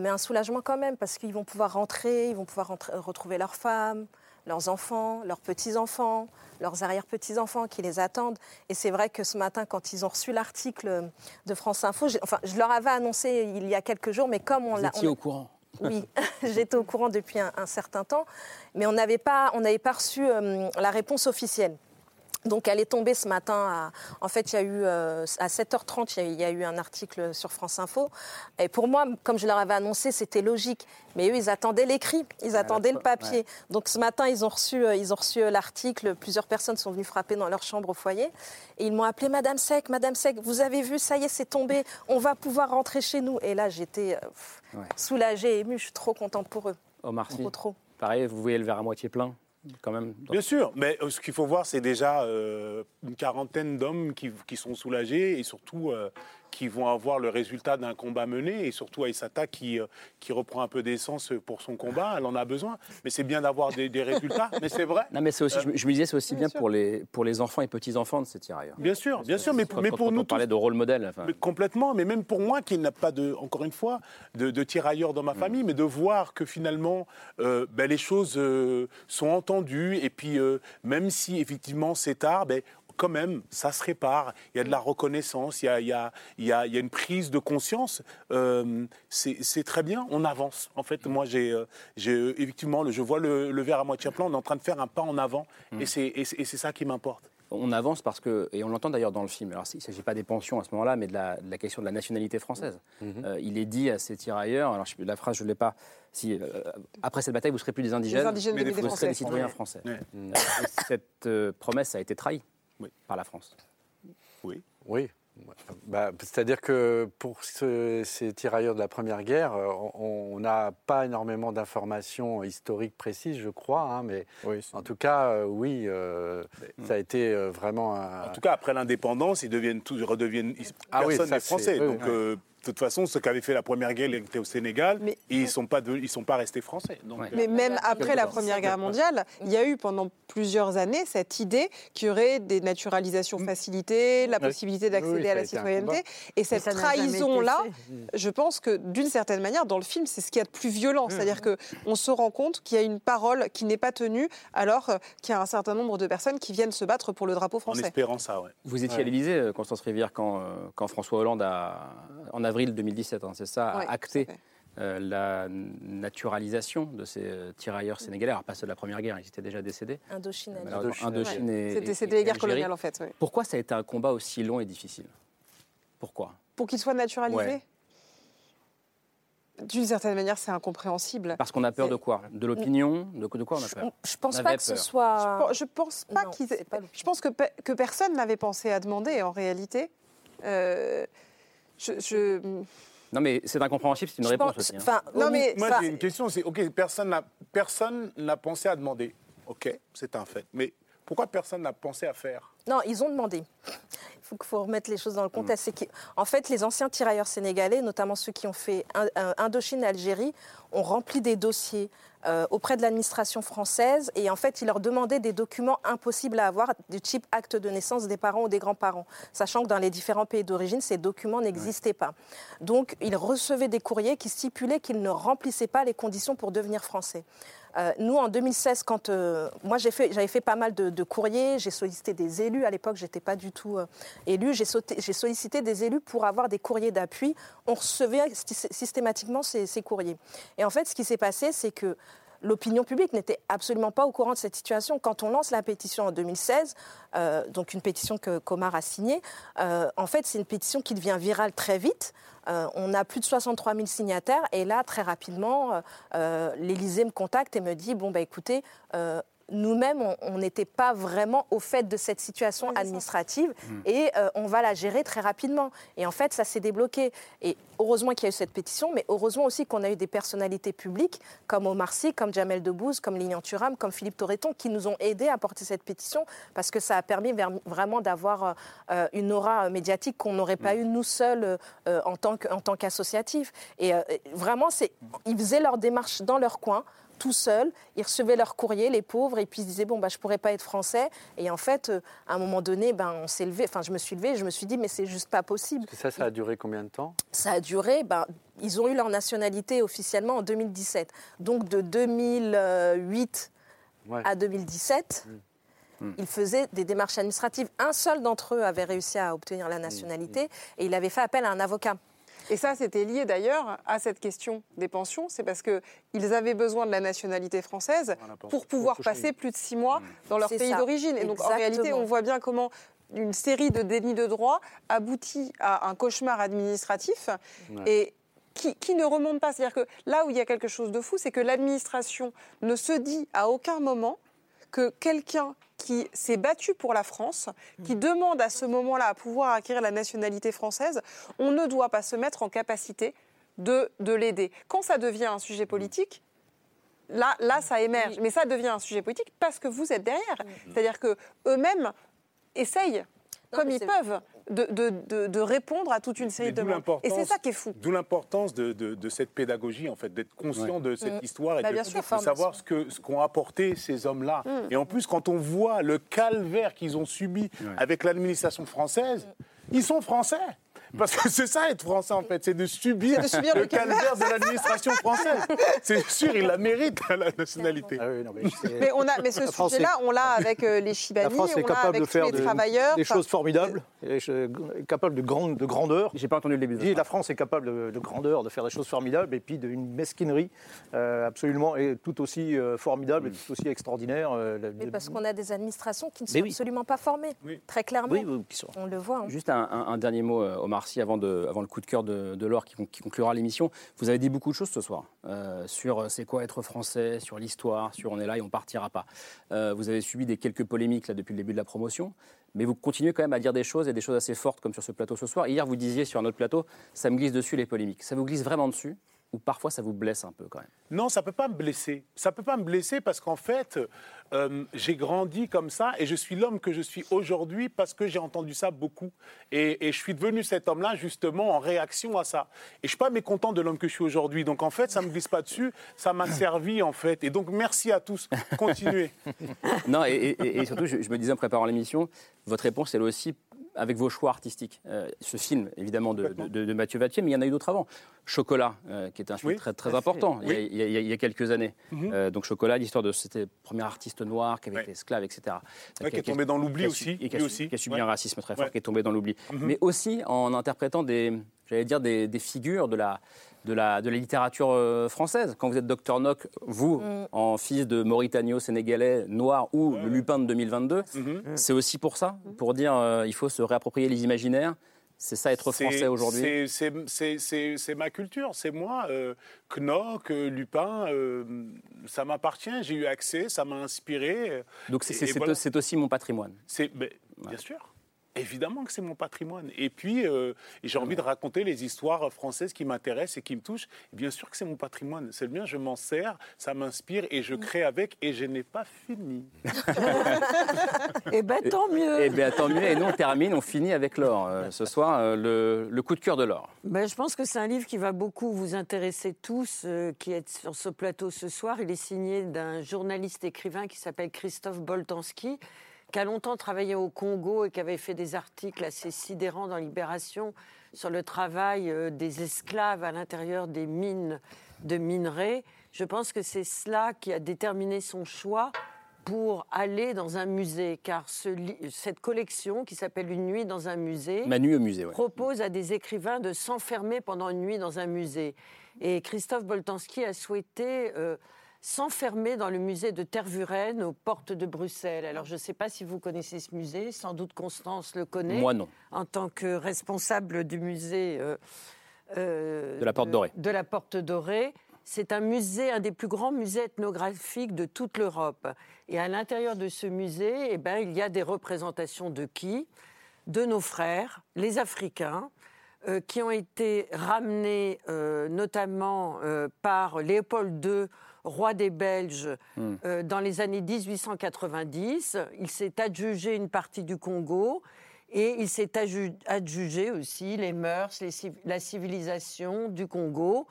mais un soulagement quand même, parce qu'ils vont pouvoir rentrer, ils vont pouvoir rentrer- retrouver leurs femmes, leurs enfants, leurs petits-enfants, leurs arrière-petits-enfants qui les attendent. Et c'est vrai que ce matin, quand ils ont reçu l'article de France Info, enfin, je leur avais annoncé il y a quelques jours, mais comme on Vous l'a... étiez on- au courant. Oui, j'étais au courant depuis un, un certain temps, mais on n'avait pas, on n'avait pas reçu euh, la réponse officielle. Donc elle est tombée ce matin. À, en fait, il y a eu euh, à 7h30, il y, a, il y a eu un article sur France Info. Et pour moi, comme je leur avais annoncé, c'était logique. Mais eux, ils attendaient l'écrit, ils attendaient le papier. Donc ce matin, ils ont reçu, euh, ils ont reçu euh, l'article. Plusieurs personnes sont venues frapper dans leur chambre au foyer. Et ils m'ont appelé Madame Sec, Madame Sec, vous avez vu, ça y est, c'est tombé. On va pouvoir rentrer chez nous. Et là, j'étais euh, Ouais. soulagée, émue. Je suis trop contente pour eux. Omar Sy, Trop, trop. pareil, vous voyez le verre à moitié plein, Bien sûr, mais euh, ce qu'il faut voir, c'est déjà euh, une quarantaine d'hommes qui, qui sont soulagés et surtout euh, qui vont avoir le résultat d'un combat mené et surtout Aïssata qui, euh, qui reprend un peu d'essence pour son combat, elle en a besoin. Mais c'est bien d'avoir des, des résultats, mais c'est vrai. Non, mais c'est aussi, je, me- je me disais, c'est aussi bien bien pour les, pour les enfants et petits-enfants de ces tirailleurs. Bien sûr, bien sûr, mais, Quand- mais pour quand nous on parlait de rôle modèle. enfin, Mais complètement, mais même pour moi qui n'a pas de, encore une fois, de, de tirailleurs dans ma Mm. famille, mais de voir que finalement euh, ben, les choses euh, sont entendues et puis euh, même si effectivement c'est tard, ben, quand même, ça se répare. Il y a de la reconnaissance, il y a, il y a- il y a- il y a une prise de conscience. Euh, c'est très bien, on avance. En fait, moi, j'ai euh, euh, effectivement, je vois le, le verre à moitié plein, on est en train de faire un pas en avant, Mm. et c'est ça qui m'importe. On avance parce que, et on l'entend d'ailleurs dans le film, alors il ne s'agit pas des pensions à ce moment-là, mais de la, de la question de la nationalité française. Euh, il est dit à ces tirailleurs, alors je- la phrase je ne l'ai pas, si euh, après cette bataille vous ne serez plus des indigènes, Des indigènes, mais des vous serez des Français. citoyens Ouais. français. Ouais. Euh, et cette euh, promesse a été trahie par la France. Oui. Oui. Bah, C'est-à-dire que pour ce- ces tirailleurs de la Première Guerre, euh, on n'a pas énormément d'informations historiques précises, je crois, hein, mais en tout cas, euh, oui, euh, ça a été euh, vraiment un... En tout cas, après l'indépendance, ils deviennent tous, redeviennent. ils- Ah oui, personne n'est français. oui, Donc, oui. euh, de toute façon, ceux qui avaient fait la première guerre, ils étaient au Sénégal, et ils sont pas, de- ils sont pas restés français. Donc, euh, Mais même après la Première Guerre mondiale, il y a eu pendant plusieurs années cette idée qu'il y aurait des naturalisations facilitées, la possibilité d'accéder Oui, à a la citoyenneté. Et cette trahison-là, fait. je pense que d'une certaine manière, dans le film, c'est ce qu'il y a de plus violent. C'est-à-dire qu'on se rend compte qu'il y a une parole qui n'est pas tenue, alors euh, qu'il y a un certain nombre de personnes qui viennent se battre pour le drapeau en français. espérant ça, ouais. Vous étiez Ouais. à l'Élysée, euh, Constance Rivière, quand, quand François Hollande, a, en avril 2017, hein, c'est ça, a Ouais, acté euh, la naturalisation de ces euh, tirailleurs sénégalais. Alors, pas ceux de la Première Guerre, ils étaient déjà décédés. Indochine, Algérie. Malheureusement, Indochine et- C'était et- c'était et les guerres coloniales, en fait. oui. Pourquoi ça a été un combat aussi long et difficile? Pourquoi? Pour qu'il soit naturalisé? Ouais. D'une certaine manière, c'est incompréhensible. Parce qu'on a peur de quoi? De l'opinion? De, de quoi on a peur? Je pense On pas que ce peur. soit. Je pense- Je pense pas qu'ils. Je pense que, pe- que personne n'avait pensé à demander en réalité. Euh, je, je- Non, mais c'est incompréhensible, c'est une Je réponse pense- aussi. hein. enfin, Non, mais Moi, j'ai une question. C'est ok, personne n'a personne n'a pensé à demander. Ok, c'est un fait. Mais pourquoi personne n'a pensé à faire Non, ils ont demandé. Il faut, remettre les choses dans le contexte. C'est qu'en fait, les anciens tirailleurs sénégalais, notamment ceux qui ont fait euh, Indochine et Algérie, ont rempli des dossiers euh, auprès de l'administration française et en fait, ils leur demandaient des documents impossibles à avoir, du type acte de naissance des parents ou des grands-parents, sachant que dans les différents pays d'origine, ces documents n'existaient pas. Donc, ils recevaient des courriers qui stipulaient qu'ils ne remplissaient pas les conditions pour devenir français. Euh, nous, en 2016, quand euh, moi j'avais fait pas mal de, courriers, j'ai sollicité des élus. À l'époque, j'étais pas du tout euh, élue. J'ai, sollicité des élus pour avoir des courriers d'appui. On recevait sy- systématiquement ces courriers. Et en fait, ce qui s'est passé, c'est que L'opinion publique n'était absolument pas au courant de cette situation. Quand on lance la pétition en 2016, euh, donc une pétition que Comar a signée, euh, en fait, c'est une pétition qui devient virale très vite. Euh, on a plus de 63 000 signataires et là, très rapidement, l'Élysée me contacte et me dit bon bah écoutez. Euh, nous-mêmes, on- n'était pas vraiment au fait de cette situation administrative et euh, on va la gérer très rapidement. Et en fait, ça s'est débloqué. Et heureusement qu'il y a eu cette pétition, mais heureusement aussi qu'on a eu des personnalités publiques comme Omar Sy, comme Jamel Debbouze, comme Lilian Thuram, comme Philippe Torreton, qui nous ont aidés à porter cette pétition parce que ça a permis vraiment d'avoir euh, une aura euh, médiatique qu'on n'aurait pas eu nous seuls euh, en tant qu'associatifs. Et euh, vraiment, c'est, ils faisaient leur démarche dans leur coin tout seuls, ils recevaient leur courrier, les pauvres, et puis ils se disaient bon bah je pourrais pas être français. Et en fait, euh, à un moment donné, ben on s'est levé. Enfin, je me suis levée, je me suis dit mais c'est juste pas possible. Et ça, ça a duré combien de temps? Ça a duré. Ben, ils ont eu leur nationalité officiellement en 2017. Donc de 2008 Ouais. à 2017. Ils faisaient des démarches administratives. Un seul d'entre eux avait réussi à obtenir la nationalité et il avait fait appel à un avocat. Et ça, c'était lié d'ailleurs à cette question des pensions. C'est parce qu'ils avaient besoin de la nationalité française pour pouvoir passer plus de six mois dans leur pays d'origine. Et donc, en réalité, on voit bien comment une série de délits de droit aboutit à un cauchemar administratif. Et qui, qui ne remonte pas. C'est-à-dire que là où il y a quelque chose de fou, c'est que l'administration ne se dit à aucun moment que quelqu'un qui s'est battu pour la France, qui demande à ce moment-là à pouvoir acquérir la nationalité française, on ne doit pas se mettre en capacité de, de l'aider. Quand ça devient un sujet politique, là, là, ça émerge. Mais ça devient un sujet politique parce que vous êtes derrière. C'est-à-dire que eux-mêmes essayent, comme ils peuvent, de, de- de- de répondre à toute une série de demandes. Et c'est ça qui est fou. D'où l'importance de, de- de cette pédagogie, en fait, d'être conscient de cette Mm. histoire et Bah, de, bien sûr. de savoir ce que ce qu'ont apporté ces hommes-là. Mm. Et en plus, quand on voit le calvaire qu'ils ont subi avec l'administration française, ils sont français. Parce que c'est ça être français en fait, c'est de subir, C'est de subir le le calvaire de l'administration française. C'est sûr, ils la méritent la nationalité. Ah oui, non, mais on a, mais ce La France sujet-là, on l'a avec euh, les La Chibani, France est on l'a capable avec de tous faire les de- travailleurs. des choses formidables, et je- capable de, grande, de grandeur. J'ai pas entendu le début. de la France est capable de, de grandeur, de faire des choses formidables, et puis d'une mesquinerie euh, absolument et tout aussi euh, formidable et tout aussi extraordinaire. euh, la- Mais parce qu'on a des administrations qui ne sont oui. absolument pas formées, très clairement. Oui, oui, qui sont- On le voit. hein. Juste un, un- un dernier mot, Omar Sy, avant, le coup de cœur de, Laure qui conclura l'émission. Vous avez dit beaucoup de choses ce soir euh, sur euh, c'est quoi être français, sur l'histoire, sur on est là et on partira pas. Euh, vous avez subi des quelques polémiques là, depuis le début de la promotion, mais vous continuez quand même à dire des choses et des choses assez fortes comme sur ce plateau ce soir. Hier, vous disiez sur un autre plateau, ça me glisse dessus les polémiques. Ça vous glisse vraiment dessus ou parfois ça vous blesse un peu quand même? Non, ça peut pas me blesser. Ça peut pas me blesser parce qu'en fait, euh, j'ai grandi comme ça et je suis l'homme que je suis aujourd'hui parce que j'ai entendu ça beaucoup. Et, et je suis devenu cet homme-là justement en réaction à ça. Et je suis pas mécontent de l'homme que je suis aujourd'hui. Donc en fait, ça me glisse pas dessus. Ça m'a servi en fait. Et donc merci à tous. Continuez. Non, et, et- et surtout, je, je me disais en préparant l'émission, votre réponse, elle aussi avec vos choix artistiques. Euh, ce film, évidemment, de, de- de Mathieu Vattier, mais il y en a eu d'autres avant. Chocolat, euh, qui est un film Oui. très, très important, il, y a, Oui. il y a- il y a- il y a quelques années. Mhm. Euh, donc Chocolat, l'histoire de cet premier artiste noir qui avait été esclave, etc. Ouais, qui est tombé dans l'oubli aussi, qui a, lui su- aussi. qui a subi Ouais. un racisme très fort, Ouais. qui est tombé dans l'oubli. Mais aussi en interprétant des, j'allais dire, des, des figures de la, de la, de la littérature euh, française. Quand vous êtes Docteur Nock, vous, Mm. en fils de Mauritanio-Sénégalais, noir ou le Lupin de 2022, Mhm. c'est aussi pour ça, pour dire euh, il faut se réapproprier les imaginaires. C'est ça être C'est- français aujourd'hui. c'est- c'est- C'est c'est- c'est ma culture, c'est moi. Euh, Knock, euh, Lupin, euh, ça m'appartient, j'ai eu accès, ça m'a inspiré. Donc c'est voilà. aussi mon patrimoine. C'est ben, bien sûr. Évidemment que c'est mon patrimoine. Et puis, euh, j'ai envie de raconter les histoires françaises qui m'intéressent et qui me touchent. Et bien sûr que c'est mon patrimoine. C'est le mien, je m'en sers, ça m'inspire et je crée avec. Et je n'ai pas fini. Eh ben tant mieux. Et bien tant mieux. Et nous on termine, on finit avec Laure. euh, ce soir, euh, le, le coup de cœur de Laure. Ben, je pense que c'est un livre qui va beaucoup vous intéresser tous, euh, qui êtes sur ce plateau ce soir. Il est signé d'un journaliste écrivain qui s'appelle Christophe Boltanski, qui a longtemps travaillé au Congo et qui avait fait des articles assez sidérants dans Libération sur le travail euh, des esclaves à l'intérieur des mines de minerais. Je pense que c'est cela qui a déterminé son choix pour aller dans un musée, car ce cette collection qui s'appelle Une nuit dans un musée Manu au musée. ouais. propose à des écrivains de s'enfermer pendant une nuit dans un musée. Et Christophe Boltanski a souhaité euh, s'enfermer dans le musée de Tervuren aux portes de Bruxelles. Alors je ne sais pas si vous connaissez ce musée, sans doute Constance le connaît. Moi, non. En tant que responsable du musée euh, euh, De la Porte Dorée. de la Porte Dorée. C'est un musée, un des plus grands musées ethnographiques de toute l'Europe. Et à l'intérieur de ce musée, eh ben, il y a des représentations de qui? De nos frères, les Africains, euh, qui ont été ramenés euh, notamment euh, par Léopold II, roi des Belges, Hmm. euh, dans les années 1890. Il s'est adjugé une partie du Congo. Et il s'est adju- adjugé aussi les mœurs, les civ- la civilisation du Congo.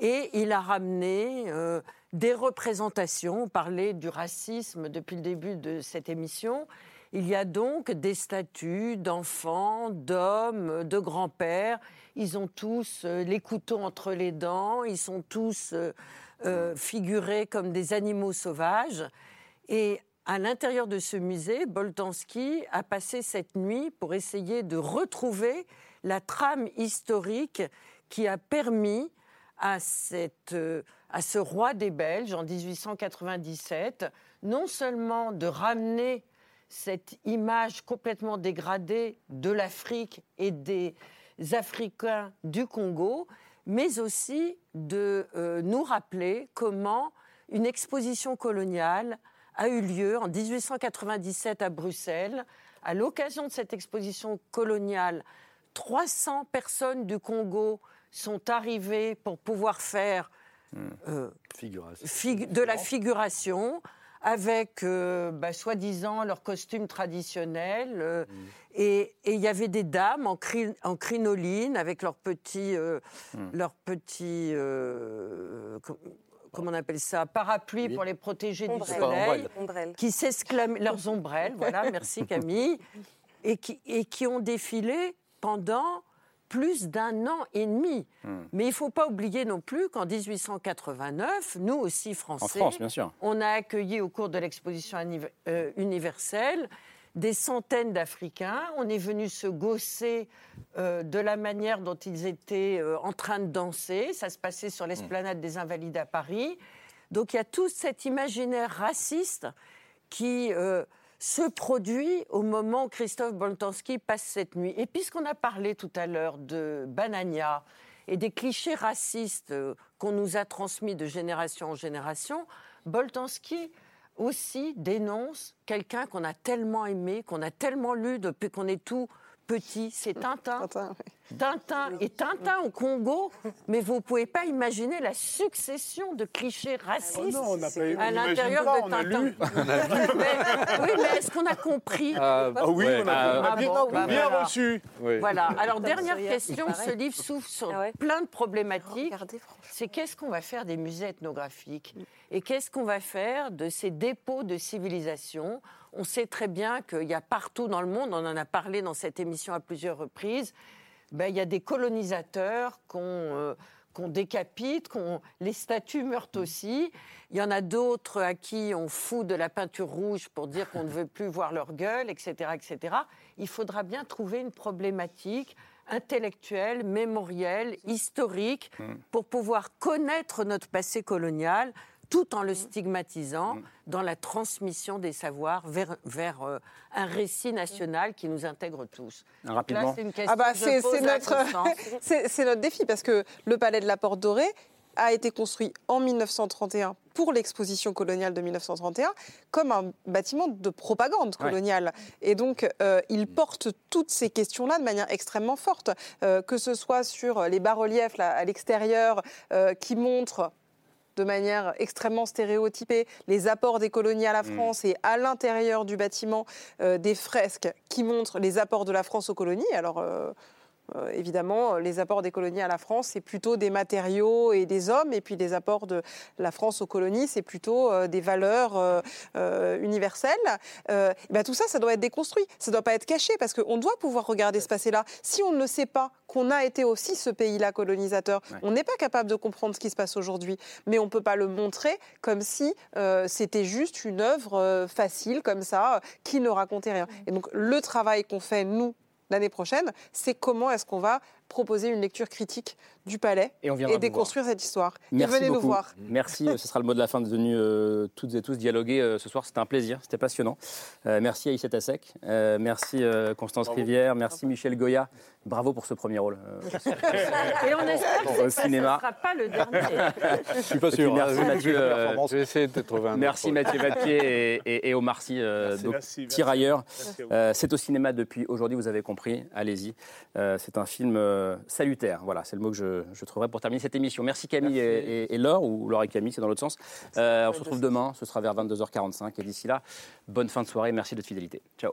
Et il a ramené euh, des représentations. On parlait du racisme depuis le début de cette émission. Il y a donc des statues d'enfants, d'hommes, de grands-pères. Ils ont tous euh, les couteaux entre les dents. Ils sont tous euh, euh, comme des animaux sauvages. Et à l'intérieur de ce musée, Boltanski a passé cette nuit pour essayer de retrouver la trame historique qui a permis à, cette, euh, à ce roi des Belges en 1897 non seulement de ramener cette image complètement dégradée de l'Afrique et des Africains du Congo, mais aussi de euh, nous rappeler comment une exposition coloniale a eu lieu en 1897 à Bruxelles. À l'occasion de cette exposition coloniale, 300 personnes du Congo sont arrivées pour pouvoir faire euh, de la figuration avec, euh, bah, soi-disant, leur costume traditionnel. Euh, mm. Et il y avait des dames en, en crinoline avec leurs petits, mm. leurs petits comment on appelle ça, parapluie pour les protéger du soleil, qui s'exclament, leurs ombrelles, voilà, merci Camille, et qui, et qui ont défilé pendant plus d'un an et demi. Hmm. Mais il ne faut pas oublier non plus qu'en 1889, nous aussi Français, on a accueilli au cours de l'exposition euh, universelle des centaines d'Africains. On est venu se gausser euh, de la manière dont ils étaient euh, en train de danser. Ça se passait sur l'esplanade des Invalides à Paris. Donc il y a tout cet imaginaire raciste qui se produit au moment où Christophe Boltanski passe cette nuit. Et puisqu'on a parlé tout à l'heure de Banania et des clichés racistes euh, qu'on nous a transmis de génération en génération, Boltanski aussi dénonce quelqu'un qu'on a tellement aimé, qu'on a tellement lu depuis qu'on est tout petit, c'est Tintin. Tintin, et Tintin au Congo, mais vous ne pouvez pas imaginer la succession de clichés racistes oh à l'intérieur de Tintin. oui, mais est-ce qu'on a compris ah, ah oui, on a, ah, bien, bah reçu. Voilà. Alors, dernière question, ce livre s'ouvre sur ah plein de problématiques. C'est qu'est-ce qu'on va faire des musées ethnographiques? Et qu'est-ce qu'on va faire de ces dépôts de civilisation? On sait très bien qu'il y a partout dans le monde, on en a parlé dans cette émission à plusieurs reprises, ben, il y a des colonisateurs qu'on euh, décapite, qu'on les statues meurent aussi. Il y en a d'autres à qui on fout de la peinture rouge pour dire qu'on ne veut plus voir leur gueule, etc., etc. Il faudra bien trouver une problématique intellectuelle, mémorielle, historique, mm. pour pouvoir connaître notre passé colonial, tout en le stigmatisant mm. dans la transmission des savoirs vers, vers euh, un récit national qui nous intègre tous. Rapidement. c'est ah bah, notre, c'est notre défi parce que le palais de la Porte Dorée a été construit en 1931 pour l'exposition coloniale de 1931 comme un bâtiment de propagande coloniale. Et donc, euh, il porte toutes ces questions-là de manière extrêmement forte, euh, que ce soit sur les bas-reliefs à l'extérieur qui montrent de manière extrêmement stéréotypée les apports des colonies à la mm. France et à l'intérieur du bâtiment euh, des fresques qui montrent les apports de la France aux colonies. Alors, euh, évidemment, les apports des colonies à la France, c'est plutôt des matériaux et des hommes, et puis les apports de la France aux colonies, c'est plutôt euh, des valeurs euh, universelles. Ben, tout ça, ça doit être déconstruit, ça ne doit pas être caché, parce qu'on doit pouvoir regarder ce passé-là. Si on ne sait pas qu'on a été aussi ce pays-là colonisateur, on n'est pas capable de comprendre ce qui se passe aujourd'hui, mais on ne peut pas le montrer comme si c'était juste une œuvre facile, comme ça, qui ne racontait rien. Et donc le travail qu'on fait, nous, l'année prochaine, c'est comment est-ce qu'on va proposer une lecture critique du palais et, déconstruire cette histoire. Merci venez nous voir. Merci, ce sera le mot de la fin de venir euh, toutes et tous dialoguer euh, ce soir. C'était un plaisir, c'était passionnant. Euh, merci Aïssat Assek, merci Constance Rivière, merci Michel Goya. Bravo pour ce premier rôle. et on espère que ce ne sera pas le dernier. Je suis pas sûr. Merci Mathieu. Je vais essayer de trouver un Merci Mathieu et, et, Omar Sy, Tirailleurs. c'est au cinéma depuis aujourd'hui, vous avez compris. Allez-y. c'est un film salutaire. Voilà, c'est le mot que je, je, trouverai pour terminer cette émission. Merci Camille Et, Laure, ou Laure et Camille, c'est dans l'autre sens. Euh, on se retrouve demain, ce sera vers 22h45. Et d'ici là, bonne fin de soirée, merci de votre fidélité. Ciao.